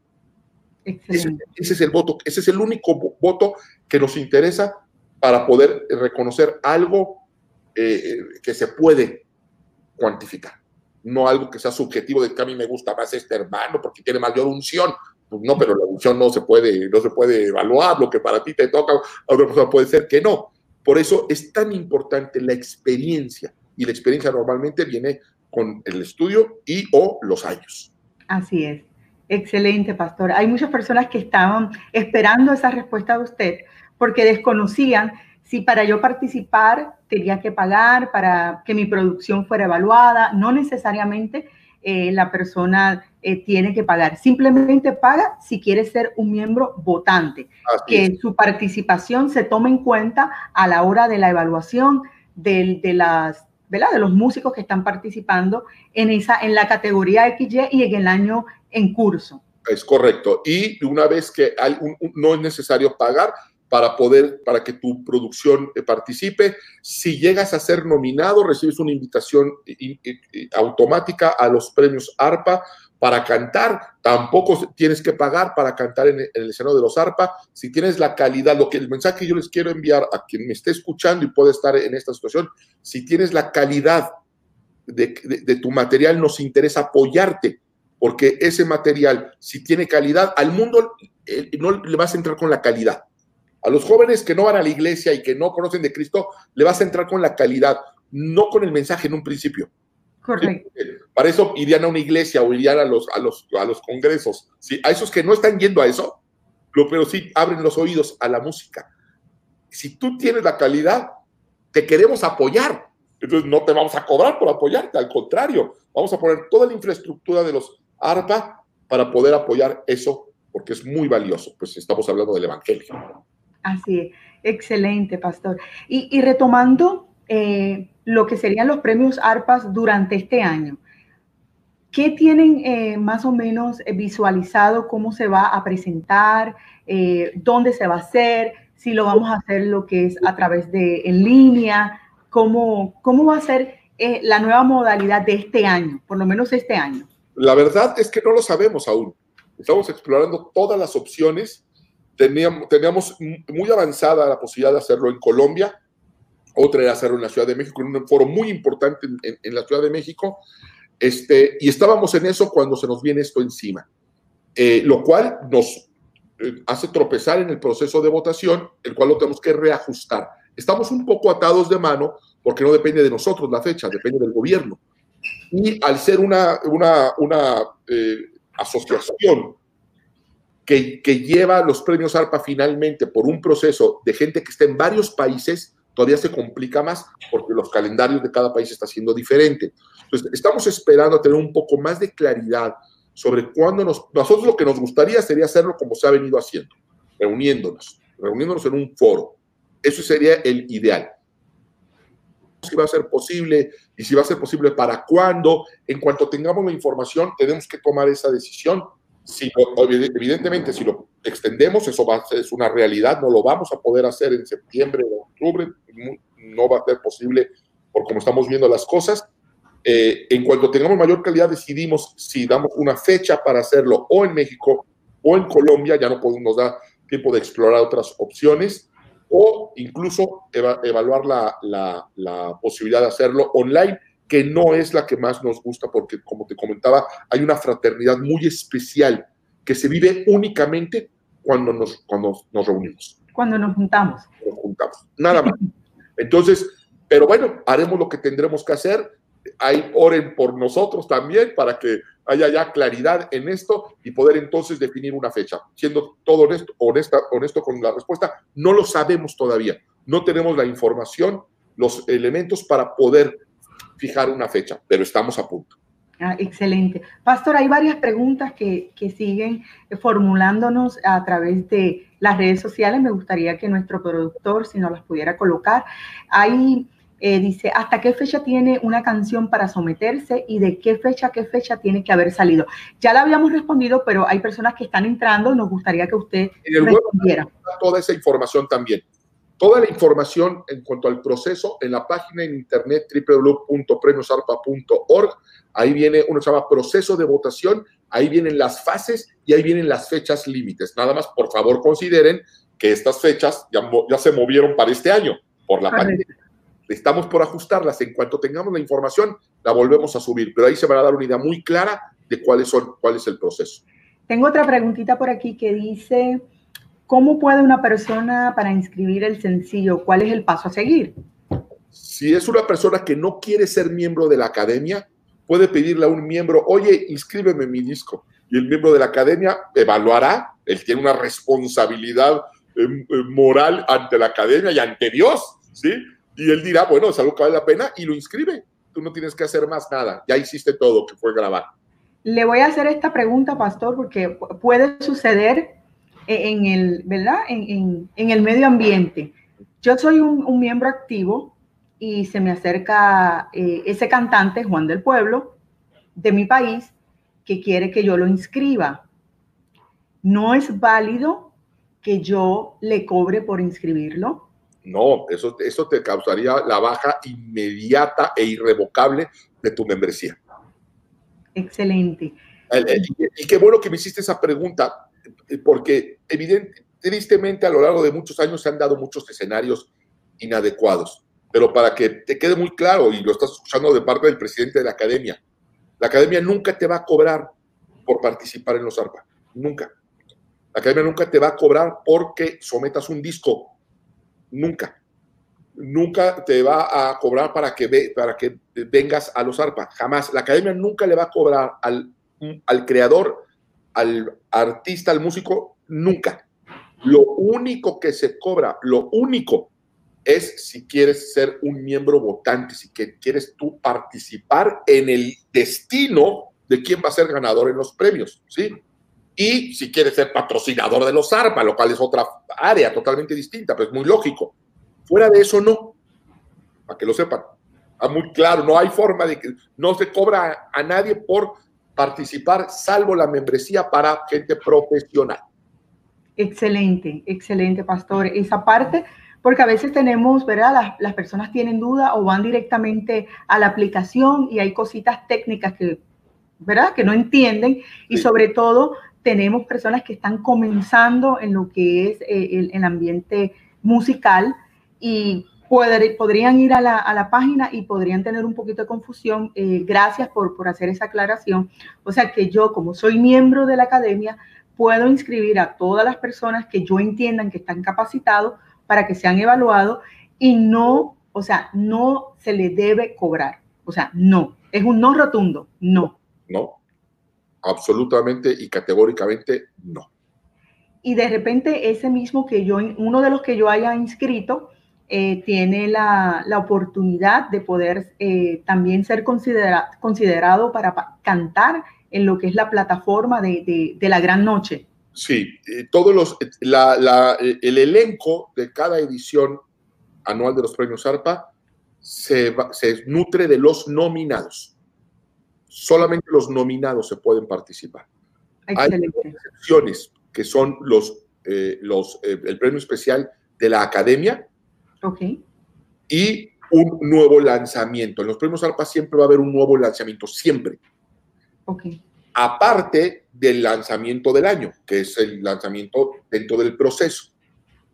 S3: Ese, es el voto, ese es el único voto que nos interesa para poder reconocer algo eh, que se puede cuantificar, no algo que sea subjetivo de que a mí me gusta más este hermano porque tiene mayor unción. Pues no, pero la unción no se puede, no se puede evaluar, lo que para ti te toca, a otra persona puede ser que no. Por eso es tan importante la experiencia y la experiencia normalmente viene con el estudio y o los años.
S2: Así es. Excelente, pastor. Hay muchas personas que estaban esperando esa respuesta de usted porque desconocían si para yo participar tenía que pagar para que mi producción fuera evaluada. No necesariamente eh, la persona eh, tiene que pagar. Simplemente paga si quiere ser un miembro votante, que su participación se tome en cuenta a la hora de la evaluación de, las, ¿verdad? de los músicos que están participando en, esa, en la categoría XY y en el año en curso.
S3: Es correcto. Y una vez que no es necesario pagar, para poder, para que tu producción eh, participe. Si llegas a ser nominado, recibes una invitación automática a los premios ARPA para cantar. Tampoco tienes que pagar para cantar en, el escenario de los ARPA. Si tienes la calidad, lo que el mensaje que yo les quiero enviar a quien me esté escuchando y puede estar en esta situación, si tienes la calidad de tu material, nos interesa apoyarte porque ese material, si tiene calidad, al mundo eh, no le vas a entrar con la calidad a los jóvenes que no van a la iglesia y que no conocen de Cristo, le vas a entrar con la calidad, no con el mensaje en un principio.
S2: Correcto.
S3: Para eso irían a una iglesia o irían a los, a los, a los congresos. ¿sí? A esos que no están yendo a eso, pero sí abren los oídos a la música. Si tú tienes la calidad, te queremos apoyar. Entonces no te vamos a cobrar por apoyarte, al contrario, vamos a poner toda la infraestructura de los ARPA para poder apoyar eso, porque es muy valioso. Pues estamos hablando del Evangelio.
S2: Así es, excelente, pastor. Y, retomando eh, lo que serían los premios ARPAS durante este año, ¿qué tienen eh, más o menos visualizado cómo se va a presentar, eh, dónde se va a hacer, si lo vamos a hacer lo que es a través de en línea, cómo, cómo va a ser la nueva modalidad de este año, por lo menos este año?
S3: La verdad es que no lo sabemos aún. Estamos explorando todas las opciones teníamos, muy avanzada la posibilidad de hacerlo en Colombia, otra era hacerlo en la Ciudad de México, en un foro muy importante en, la Ciudad de México, este, y estábamos en eso cuando se nos viene esto encima, eh, lo cual nos eh, hace tropezar en el proceso de votación, el cual lo tenemos que reajustar. Estamos un poco atados de mano porque no depende de nosotros la fecha, depende del gobierno. Y al ser una, una, una eh, asociación que, lleva los premios ARPA finalmente por un proceso de gente que está en varios países, todavía se complica más porque los calendarios de cada país está siendo diferente. Entonces, estamos esperando tener un poco más de claridad sobre cuándo nos... Nosotros lo que nos gustaría sería hacerlo como se ha venido haciendo, reuniéndonos, reuniéndonos en un foro. Eso sería el ideal. Si va a ser posible y si va a ser posible para cuándo. En cuanto tengamos la información, tenemos que tomar esa decisión si evidentemente, si lo extendemos, eso va a ser, es una realidad, no lo vamos a poder hacer en septiembre o octubre, no va a ser posible por cómo estamos viendo las cosas. Eh, en cuanto tengamos mayor calidad, decidimos si damos una fecha para hacerlo o en México o en Colombia, ya no podemos dar tiempo de explorar otras opciones, o incluso evaluar la, la, la posibilidad de hacerlo online que no es la que más nos gusta porque, como te comentaba, hay una fraternidad muy especial que se vive únicamente cuando nos, cuando nos reunimos.
S2: Cuando nos juntamos.
S3: Nos juntamos, nada más. Entonces, pero bueno, haremos lo que tendremos que hacer. Ahí oren por nosotros también para que haya ya claridad en esto y poder entonces definir una fecha. Siendo todo honesto, honesta, honesto con la respuesta, no lo sabemos todavía. No tenemos la información, los elementos para poder fijar una fecha, pero estamos a punto.
S2: Ah, excelente. Pastor, hay varias preguntas que, que, siguen formulándonos a través de las redes sociales. Me gustaría que nuestro productor, si nos las pudiera colocar, ahí eh, dice, ¿hasta qué fecha tiene una canción para someterse y de qué fecha, qué fecha tiene que haber salido? Ya la habíamos respondido, pero hay personas que están entrando y nos gustaría que usted respondiera.
S3: Toda esa información también. Toda la información en cuanto al proceso en la página en internet www.premiosarpa.org. Ahí viene uno se llama proceso de votación, ahí vienen las fases y ahí vienen las fechas límites. Nada más, por favor, consideren que estas fechas ya, ya se movieron para este año por la pandemia. Estamos por ajustarlas. En cuanto tengamos la información, la volvemos a subir. Pero ahí se van a dar una idea muy clara de cuáles son, cuál es el proceso.
S2: Tengo otra preguntita por aquí que dice, ¿Cómo puede una persona para inscribir el sencillo? ¿Cuál es el paso a seguir?
S3: Si es una persona que no quiere ser miembro de la academia, puede pedirle a un miembro, oye, inscríbeme mi disco. Y el miembro de la academia evaluará, él tiene una responsabilidad em, em, moral ante la academia y ante Dios, ¿sí? Y él dirá, bueno, es algo que vale la pena y lo inscribe. Tú no tienes que hacer más nada, ya hiciste todo, que fue grabar.
S2: le voy a hacer esta pregunta, pastor, porque puede suceder en el, ¿verdad? En, el medio ambiente. Yo soy un, miembro activo y se me acerca eh, ese cantante, Juan del Pueblo, de mi país, que quiere que yo lo inscriba. No es válido que yo le cobre por inscribirlo.
S3: No, eso, eso te causaría la baja inmediata e irrevocable de tu membresía.
S2: Excelente.
S3: Y qué bueno que me hiciste esa pregunta, porque evidente, tristemente a lo largo de muchos años se han dado muchos escenarios inadecuados. Pero para que te quede muy claro, y lo estás escuchando de parte del presidente de la academia, la academia nunca te va a cobrar por participar en los ARPA. Nunca. La academia nunca te va a cobrar porque sometas un disco. Nunca. Nunca te va a cobrar para que, ve, para que vengas a los ARPA. Jamás. La academia nunca le va a cobrar al, al creador, al artista, al músico. Nunca. Lo único que se cobra, lo único es si quieres ser un miembro votante, si quieres tú participar en el destino de quién va a ser ganador en los premios, ¿sí? Y si quieres ser patrocinador de los ARPA, lo cual es otra área totalmente distinta, pues muy lógico. Fuera de eso, no. Para que lo sepan. Está muy claro, no hay forma de que no se cobra a nadie por participar, salvo la membresía para gente profesional.
S2: Excelente, excelente, pastor. Esa parte porque a veces tenemos, ¿verdad? Las, personas tienen duda o van directamente a la aplicación y hay cositas técnicas que, ¿verdad? Que no entienden y sobre todo tenemos personas que están comenzando en lo que es eh, el, ambiente musical y podrían ir a la, página y podrían tener un poquito de confusión. Eh, gracias por, por hacer esa aclaración. O sea que yo, como soy miembro de la academia, puedo inscribir a todas las personas que yo entiendan que están capacitados para que sean evaluados y no, o sea, no se le debe cobrar. O sea, no. Es un no rotundo, no.
S3: No, absolutamente y categóricamente no.
S2: Y de repente ese mismo que yo, uno de los que yo haya inscrito, eh, tiene la, la, oportunidad de poder eh, también ser considerado para cantar en lo que es la plataforma de, de, de la gran noche.
S3: Sí, eh, todos los, eh, eh, el elenco de cada edición anual de los premios ARPA se, nutre de los nominados. Solamente los nominados se pueden participar. Hay excepciones que son los, los, el premio especial de la academia y un nuevo lanzamiento. En los premios ARPA siempre va a haber un nuevo lanzamiento, siempre.
S2: Okay
S3: aparte del lanzamiento del año, que es el lanzamiento dentro del proceso.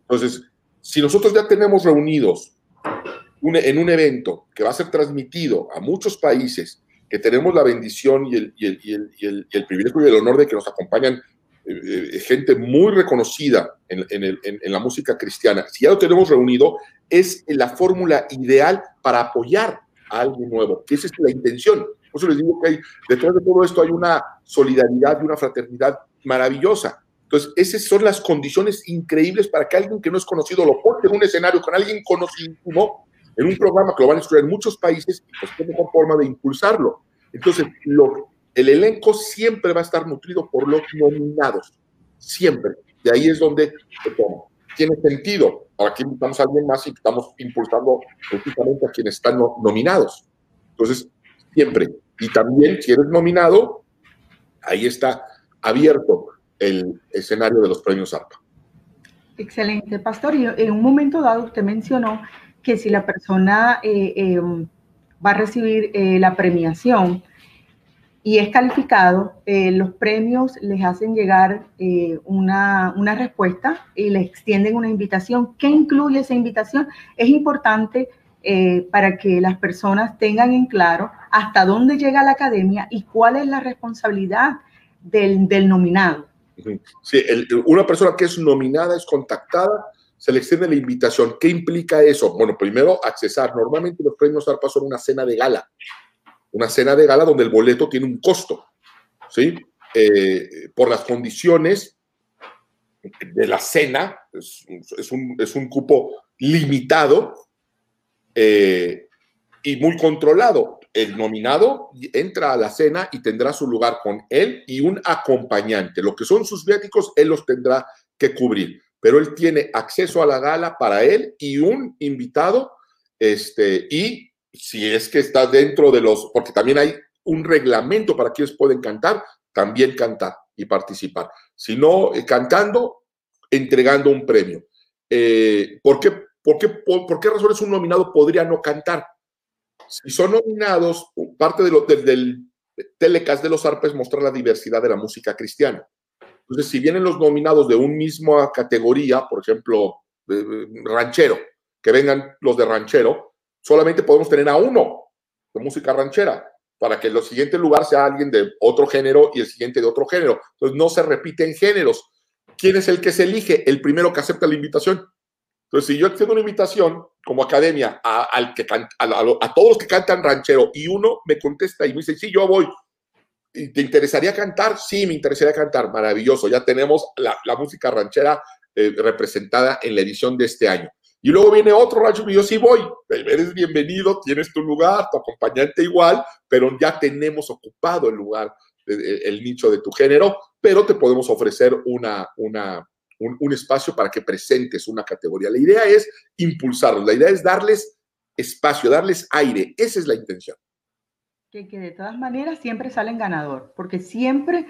S3: Entonces, si nosotros ya tenemos reunidos en un evento que va a ser transmitido a muchos países, que tenemos la bendición y el, el, privilegio y el honor de que nos acompañan eh, eh, gente muy reconocida en, en, la música cristiana, si ya lo tenemos reunido, es la fórmula ideal para apoyar a algo nuevo, que esa es la intención. Por eso les digo que detrás de todo esto hay una solidaridad y una fraternidad maravillosa. Entonces, esas son las condiciones increíbles para que alguien que no es conocido lo ponga en un escenario con alguien conocido, en un programa que lo van a estudiar en muchos países, pues qué mejor forma de impulsarlo. Entonces, lo, el elenco siempre va a estar nutrido por los nominados, siempre. De ahí es donde tiene sentido. Aquí invitamos a alguien más y estamos impulsando precisamente a quienes están nominados. Entonces, siempre. Y también, si eres nominado, ahí está abierto el escenario de los premios ARPA.
S2: Excelente, Pastor. Y en un momento dado usted mencionó que si la persona eh, em, va a recibir eh, la premiación y es calificado, eh, los premios les hacen llegar una, una, respuesta y le extienden una invitación. ¿Qué incluye esa invitación? Es importante para que las personas tengan en claro hasta dónde llega la academia y cuál es la responsabilidad del, del nominado.
S3: Sí, una persona que es nominada es contactada, se le extiende la invitación. ¿Qué implica eso? Bueno, primero, accesar. Normalmente los premios ARPA son una cena de gala. Una cena de gala donde el boleto tiene un costo, ¿sí? Eh, por las condiciones de la cena, es, un, es un cupo limitado, eh, y muy controlado. el nominado entra a la cena y tendrá su lugar con él y un acompañante. Lo que son sus viáticos, él los tendrá que cubrir, pero él tiene acceso a la gala para él y un invitado, este, y si es que está dentro de los, porque también hay un reglamento para quienes pueden cantar, también cantar y participar. Si no, eh, cantando, entregando un premio. Eh, ¿por, qué, por, qué, por, qué razones un nominado podría no cantar? Si son nominados, parte del telecast de los arpes mostrar la diversidad de la música cristiana. Entonces, si vienen los nominados de un mismo categoría, por ejemplo, ranchero, que vengan los de ranchero, solamente podemos tener a uno de música ranchera para que el siguiente lugar sea alguien de otro género y el siguiente de otro género. Entonces, no se repiten géneros. ¿Quién es el que se elige? El primero que acepta la invitación. Entonces, si yo extiendo una invitación como academia a, a, todos los que cantan ranchero y uno me contesta y me dice, sí, yo voy, ¿te interesaría cantar? Sí, me interesaría cantar. Maravilloso, ya tenemos la, música ranchera eh, representada en la edición de este año. Y luego viene otro rancho y yo sí voy, eres bienvenido, tienes tu lugar, tu acompañante igual, pero ya tenemos ocupado el lugar, el, nicho de tu género, pero te podemos ofrecer una, una, un, espacio para que presentes una categoría. La idea es impulsarlos, la idea es darles espacio, darles aire. Esa es la intención.
S2: Que, que, de todas maneras siempre salen ganador, porque siempre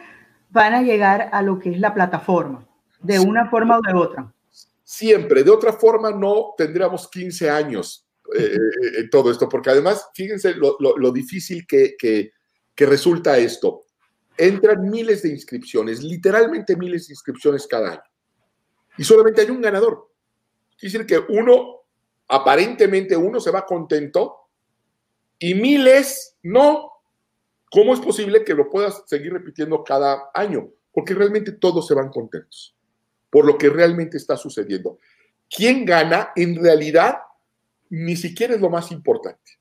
S2: van a llegar a lo que es la plataforma, de una forma o de otra.
S3: Siempre, de otra forma no tendríamos 15 años eh, eh, en todo esto, porque además, fíjense lo, lo, difícil que, que, que resulta esto. Entran miles de inscripciones, literalmente miles de inscripciones cada año y solamente hay un ganador. Quiere decir que uno, aparentemente uno se va contento y miles no. ¿Cómo es posible que lo puedas seguir repitiendo cada año? Porque realmente todos se van contentos por lo que realmente está sucediendo. ¿Quién gana? En realidad, ni siquiera es lo más importante.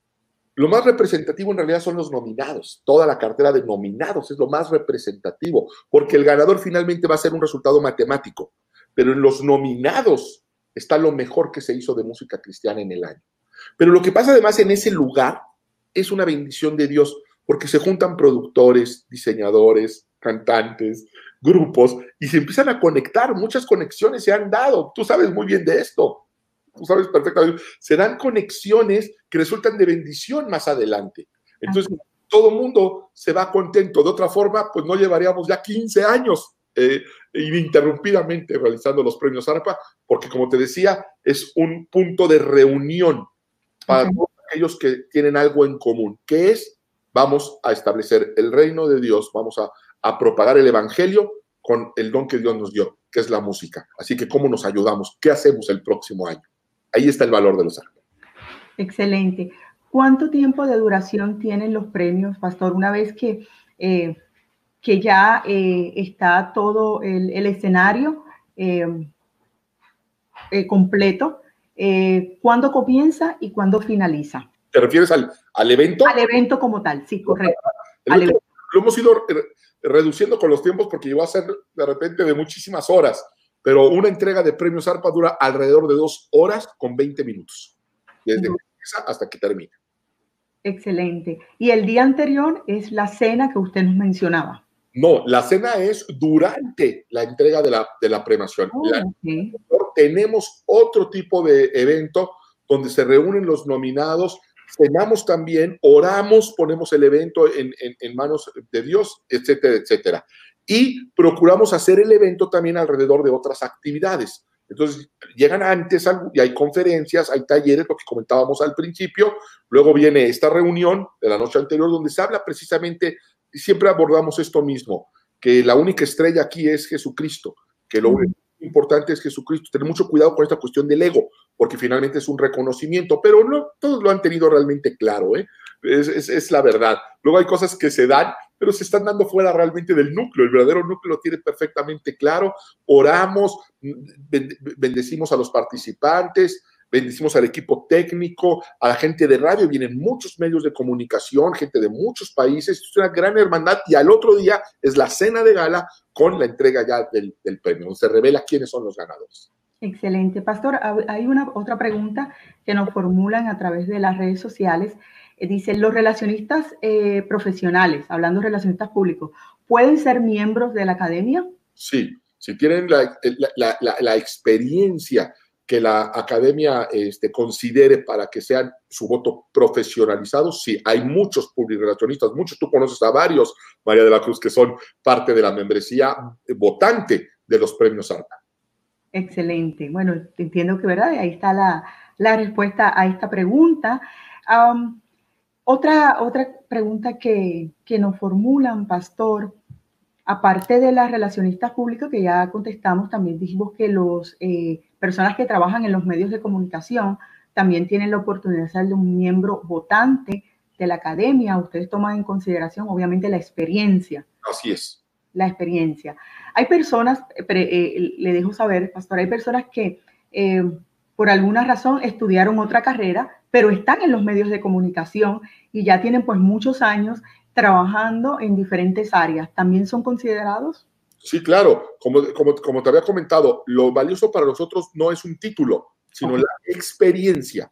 S3: Lo más representativo en realidad son los nominados. Toda la cartera de nominados es lo más representativo, porque el ganador finalmente va a ser un resultado matemático pero en los nominados está lo mejor que se hizo de música cristiana en el año. Pero lo que pasa además en ese lugar es una bendición de Dios, porque se juntan productores, diseñadores, cantantes, grupos, y se empiezan a conectar, muchas conexiones se han dado, tú sabes muy bien de esto, tú sabes perfectamente, se dan conexiones que resultan de bendición más adelante. Entonces, todo el mundo se va contento, de otra forma, pues no llevaríamos ya 15 años eh, ininterrumpidamente realizando los premios ARPA, porque como te decía, es un punto de reunión. Para todos aquellos que tienen algo en común, que es, vamos a establecer el reino de Dios, vamos a, a propagar el Evangelio con el don que Dios nos dio, que es la música. Así que, ¿cómo nos ayudamos? ¿Qué hacemos el próximo año? Ahí está el valor de los ARPA.
S2: Excelente. ¿Cuánto tiempo de duración tienen los premios, Pastor? Una vez que eh, que ya eh, está todo el, escenario eh, eh. ¿Cuándo comienza y cuándo finaliza?
S3: ¿Te refieres al, al, evento?
S2: Al evento como tal, sí, correcto.
S3: Lo hemos ido reduciendo con los tiempos porque iba a ser de repente de muchísimas horas, pero una entrega de premios ARPA dura alrededor de dos horas con 20 minutos, desde que empieza hasta que termina.
S2: Excelente. Y el día anterior es la cena que usted nos mencionaba.
S3: No, la cena es durante la entrega de la, de la premiación. Oh, tenemos otro tipo de evento donde se reúnen los nominados, cenamos también, oramos, ponemos el evento en, en, manos de Dios, etcétera, etcétera. Y procuramos hacer el evento también alrededor de otras actividades. Entonces, llegan antes y hay conferencias, hay talleres, lo que comentábamos al principio. Luego viene esta reunión de la noche anterior donde se habla precisamente siempre abordamos esto mismo, que la única estrella aquí es Jesucristo, que lo importante es Jesucristo. Tener mucho cuidado con esta cuestión del ego, porque finalmente es un reconocimiento, pero no todos lo han tenido realmente claro, ¿eh? es, la verdad. Luego hay cosas que se dan, pero se están dando fuera realmente del núcleo. El verdadero núcleo lo tiene perfectamente claro. Oramos, bendecimos a los participantes, bendecimos al equipo técnico, a la gente de radio, vienen muchos medios de comunicación, gente de muchos países, es una gran hermandad y al otro día es la cena de gala con la entrega ya del, premio, donde se revela quiénes son los ganadores.
S2: Excelente. Pastor, hay una otra pregunta que nos formulan a través de las redes sociales. dice, los relacionistas profesionales, hablando de relacionistas públicos, ¿pueden ser miembros de la academia?
S3: Sí, si tienen la, la experiencia que la academia este, considere para que sean su voto profesionalizado. Sí, hay muchos publicacionistas, muchos, tú conoces a varios, María de la Cruz, que son parte de la membresía votante de los premios ARPA.
S2: Excelente. Bueno, entiendo que, ¿verdad? Ahí está la, la respuesta a esta pregunta. otra, otra pregunta que, que nos formulan, Pastor, aparte de las relacionistas públicas que ya contestamos, también dijimos que los eh, personas que trabajan en los medios de comunicación también tienen la oportunidad de ser de un miembro votante de la academia. Ustedes toman en consideración, obviamente, la experiencia.
S3: Así es.
S2: La experiencia. Hay personas, eh, eh, le dejo saber, pastor, hay personas que eh, por alguna razón estudiaron otra carrera, pero están en los medios de comunicación y ya tienen pues muchos años trabajando en diferentes áreas. ¿También son considerados?
S3: Sí, claro, como, como, como te había comentado, lo valioso para nosotros no es un título, sino la experiencia.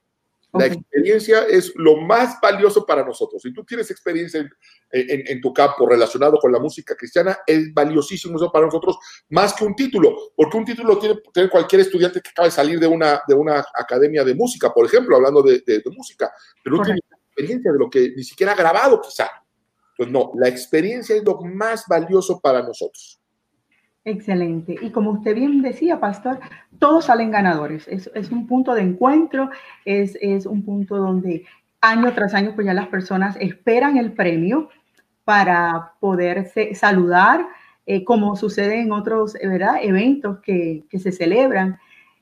S3: La experiencia es lo más valioso para nosotros. Si tú tienes experiencia en, en, tu campo relacionado con la música cristiana, es valiosísimo eso para nosotros más que un título, porque un título tiene, tiene cualquier estudiante que acaba de salir de una, de una academia de música, por ejemplo, hablando de, de, música, pero no tiene experiencia de lo que ni siquiera ha grabado quizá. Pues no, la experiencia es lo más valioso para nosotros.
S2: Excelente. Y como usted bien decía, Pastor, todos salen ganadores. Es, es un punto de encuentro, es, es, un punto donde año tras año pues ya las personas esperan el premio para poderse saludar, eh, como sucede en otros ¿verdad? eventos que, que se celebran.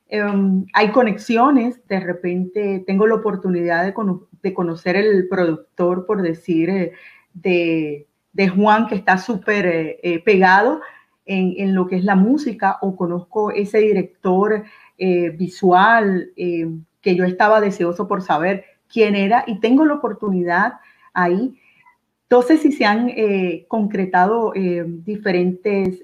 S2: Em, hay conexiones, de repente tengo la oportunidad de, de conocer el productor, por decir, eh, de, de, Juan, que está súper eh, pegado en, lo que es la música o conozco ese director eh, visual eh, que yo estaba deseoso por saber quién era y tengo la oportunidad ahí. Entonces, si se han eh, concretado diferentes,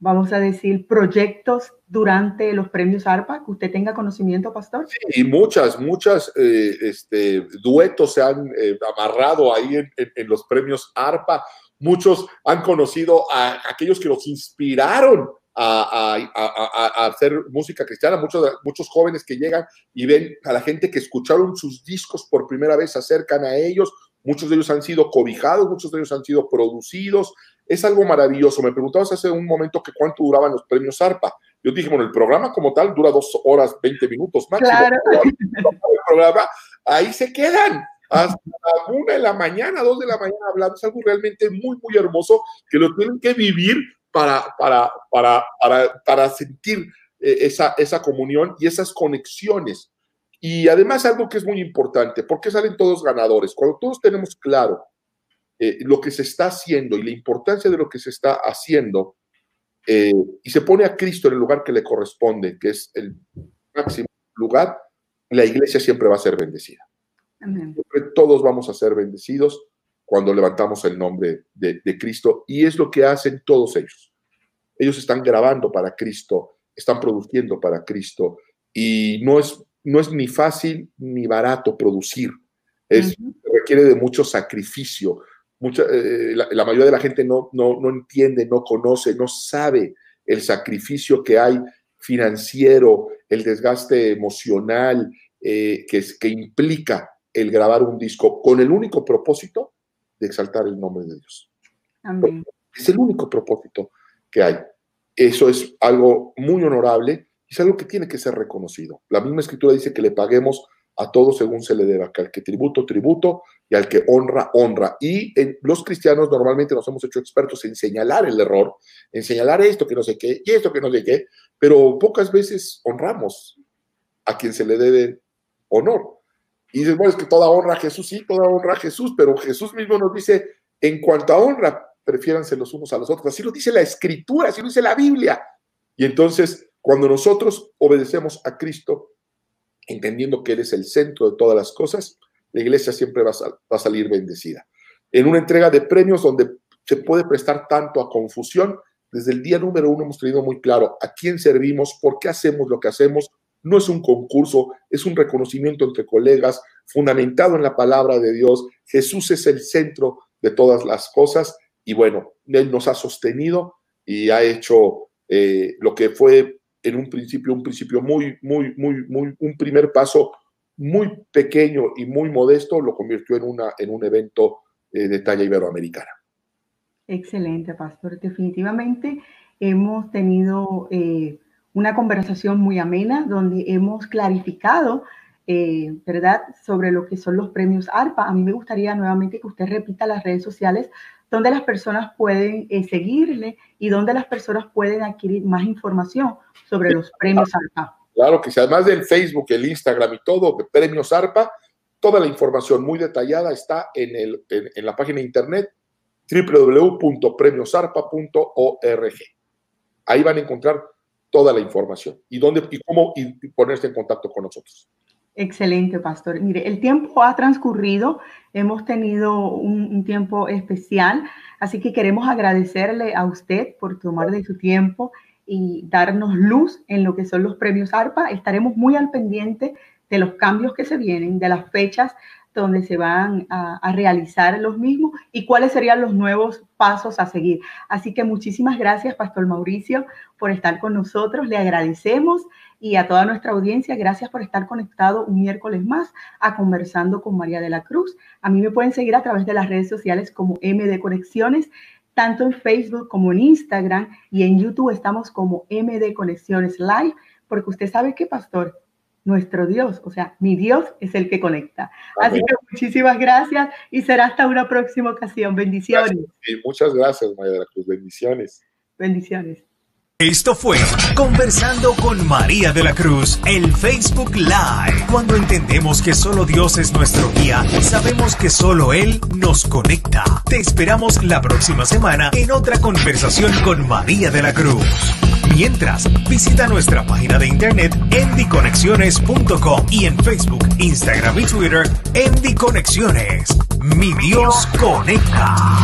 S2: vamos a decir, proyectos durante los premios ARPA, que usted tenga conocimiento, Pastor.
S3: Sí, y muchas, muchas este, duetos se han amarrado ahí en, en los premios ARPA Muchos han conocido a aquellos que los inspiraron a, hacer música cristiana, muchos, muchos jóvenes que llegan y ven a la gente que escucharon sus discos por primera vez, se acercan a ellos, muchos de ellos han sido cobijados, muchos de ellos han sido producidos, es algo maravilloso. Me preguntabas hace un momento que cuánto duraban los premios ARPA. Yo dije, bueno, el programa como tal dura dos horas, 20 minutos máximo. Claro. El programa, ahí se quedan hasta una de la mañana, dos de la mañana hablando. Es algo realmente muy, muy hermoso que lo tienen que vivir para, para, para, para, para sentir eh, esa, esa comunión y esas conexiones. Y además algo que es muy importante, porque salen todos ganadores. Cuando todos tenemos claro eh, lo que se está haciendo y la importancia de lo que se está haciendo, eh, y se pone a Cristo en el lugar que le corresponde, que es el máximo lugar, la iglesia siempre va a ser bendecida todos vamos a ser bendecidos cuando levantamos el nombre de, Cristo y es lo que hacen todos ellos. Ellos están grabando para Cristo, están produciendo para Cristo y no es, no es ni fácil ni barato producir. Es, Requiere de mucho sacrificio. Mucha, eh, la, mayoría de la gente no, no, no entiende, no conoce, no sabe el sacrificio que hay financiero, el desgaste emocional eh, que, que implica el grabar un disco con el único propósito de exaltar el nombre de Dios. Es el único propósito que hay. Eso es algo muy honorable y es algo que tiene que ser reconocido. La misma escritura dice que le paguemos a todos según se le deba, que al que tributo, tributo, y al que honra, honra. Y los cristianos normalmente nos hemos hecho expertos en señalar el error, en señalar esto que no sé qué y esto que no sé qué, pero pocas veces honramos a quien se le debe honor. Y dices, bueno, es que toda honra a Jesús, sí, toda honra a Jesús, pero Jesús mismo nos dice, en cuanto a honra, prefiéranse los unos a los otros. Así lo dice la Escritura, así lo dice la Biblia. Y entonces, cuando nosotros obedecemos a Cristo, entendiendo que Él es el centro de todas las cosas, la iglesia siempre va a, va a salir bendecida. En una entrega de premios donde se puede prestar tanto a confusión, desde el día número uno hemos tenido muy claro a quién servimos, por qué hacemos lo que hacemos, no es un concurso, es un reconocimiento entre colegas, fundamentado en la palabra de Dios. Jesús es el centro de todas las cosas y bueno, Él nos ha sostenido y ha hecho eh, lo que fue en un principio, un principio muy, muy, muy, muy, un primer paso muy pequeño y muy modesto, lo convirtió en, una, en un evento eh, de talla iberoamericana.
S2: Excelente, pastor. Definitivamente hemos tenido eh, una conversación muy amena donde hemos clarificado, eh, ¿verdad?, sobre lo que son los premios ARPA. A mí me gustaría nuevamente que usted repita las redes sociales donde las personas pueden eh, seguirle y donde las personas pueden adquirir más información sobre los premios ARPA.
S3: Claro que sí, además del Facebook, el Instagram y todo, de premios ARPA, toda la información muy detallada está en, el, en la página de internet www.premiosarpa.org. Ahí van a encontrar toda la información y dónde y cómo y ponerse en contacto con nosotros.
S2: Excelente, pastor. Mire, el tiempo ha transcurrido, hemos tenido un, tiempo especial, así que queremos agradecerle a usted por tomar de su tiempo y darnos luz en lo que son los premios ARPA. Estaremos muy al pendiente de los cambios que se vienen, de las fechas donde se van a, realizar los mismos y cuáles serían los nuevos pasos a seguir. Así que muchísimas gracias, Pastor Mauricio, por estar con nosotros. Le agradecemos y a toda nuestra audiencia, gracias por estar conectado un miércoles más a Conversando con María de la Cruz. A mí me pueden seguir a través de las redes sociales como MD Conexiones, tanto en Facebook como en Instagram y en YouTube estamos como MD Conexiones Live, porque usted sabe que, Pastor, nuestro Dios, o sea, mi Dios es el que conecta. Así que muchísimas gracias y será hasta una próxima ocasión. Bendiciones.
S3: muchas gracias, María de la Cruz. Bendiciones.
S2: Bendiciones.
S1: Esto fue Conversando con María de la Cruz, el Facebook Live. Cuando entendemos que solo Dios es nuestro guía, sabemos que solo Él nos conecta. Te esperamos la próxima semana en otra conversación con María de la Cruz. Mientras, visita nuestra página de internet endiconexiones.com y en Facebook, Instagram y Twitter, Endiconexiones. Mi Dios conecta.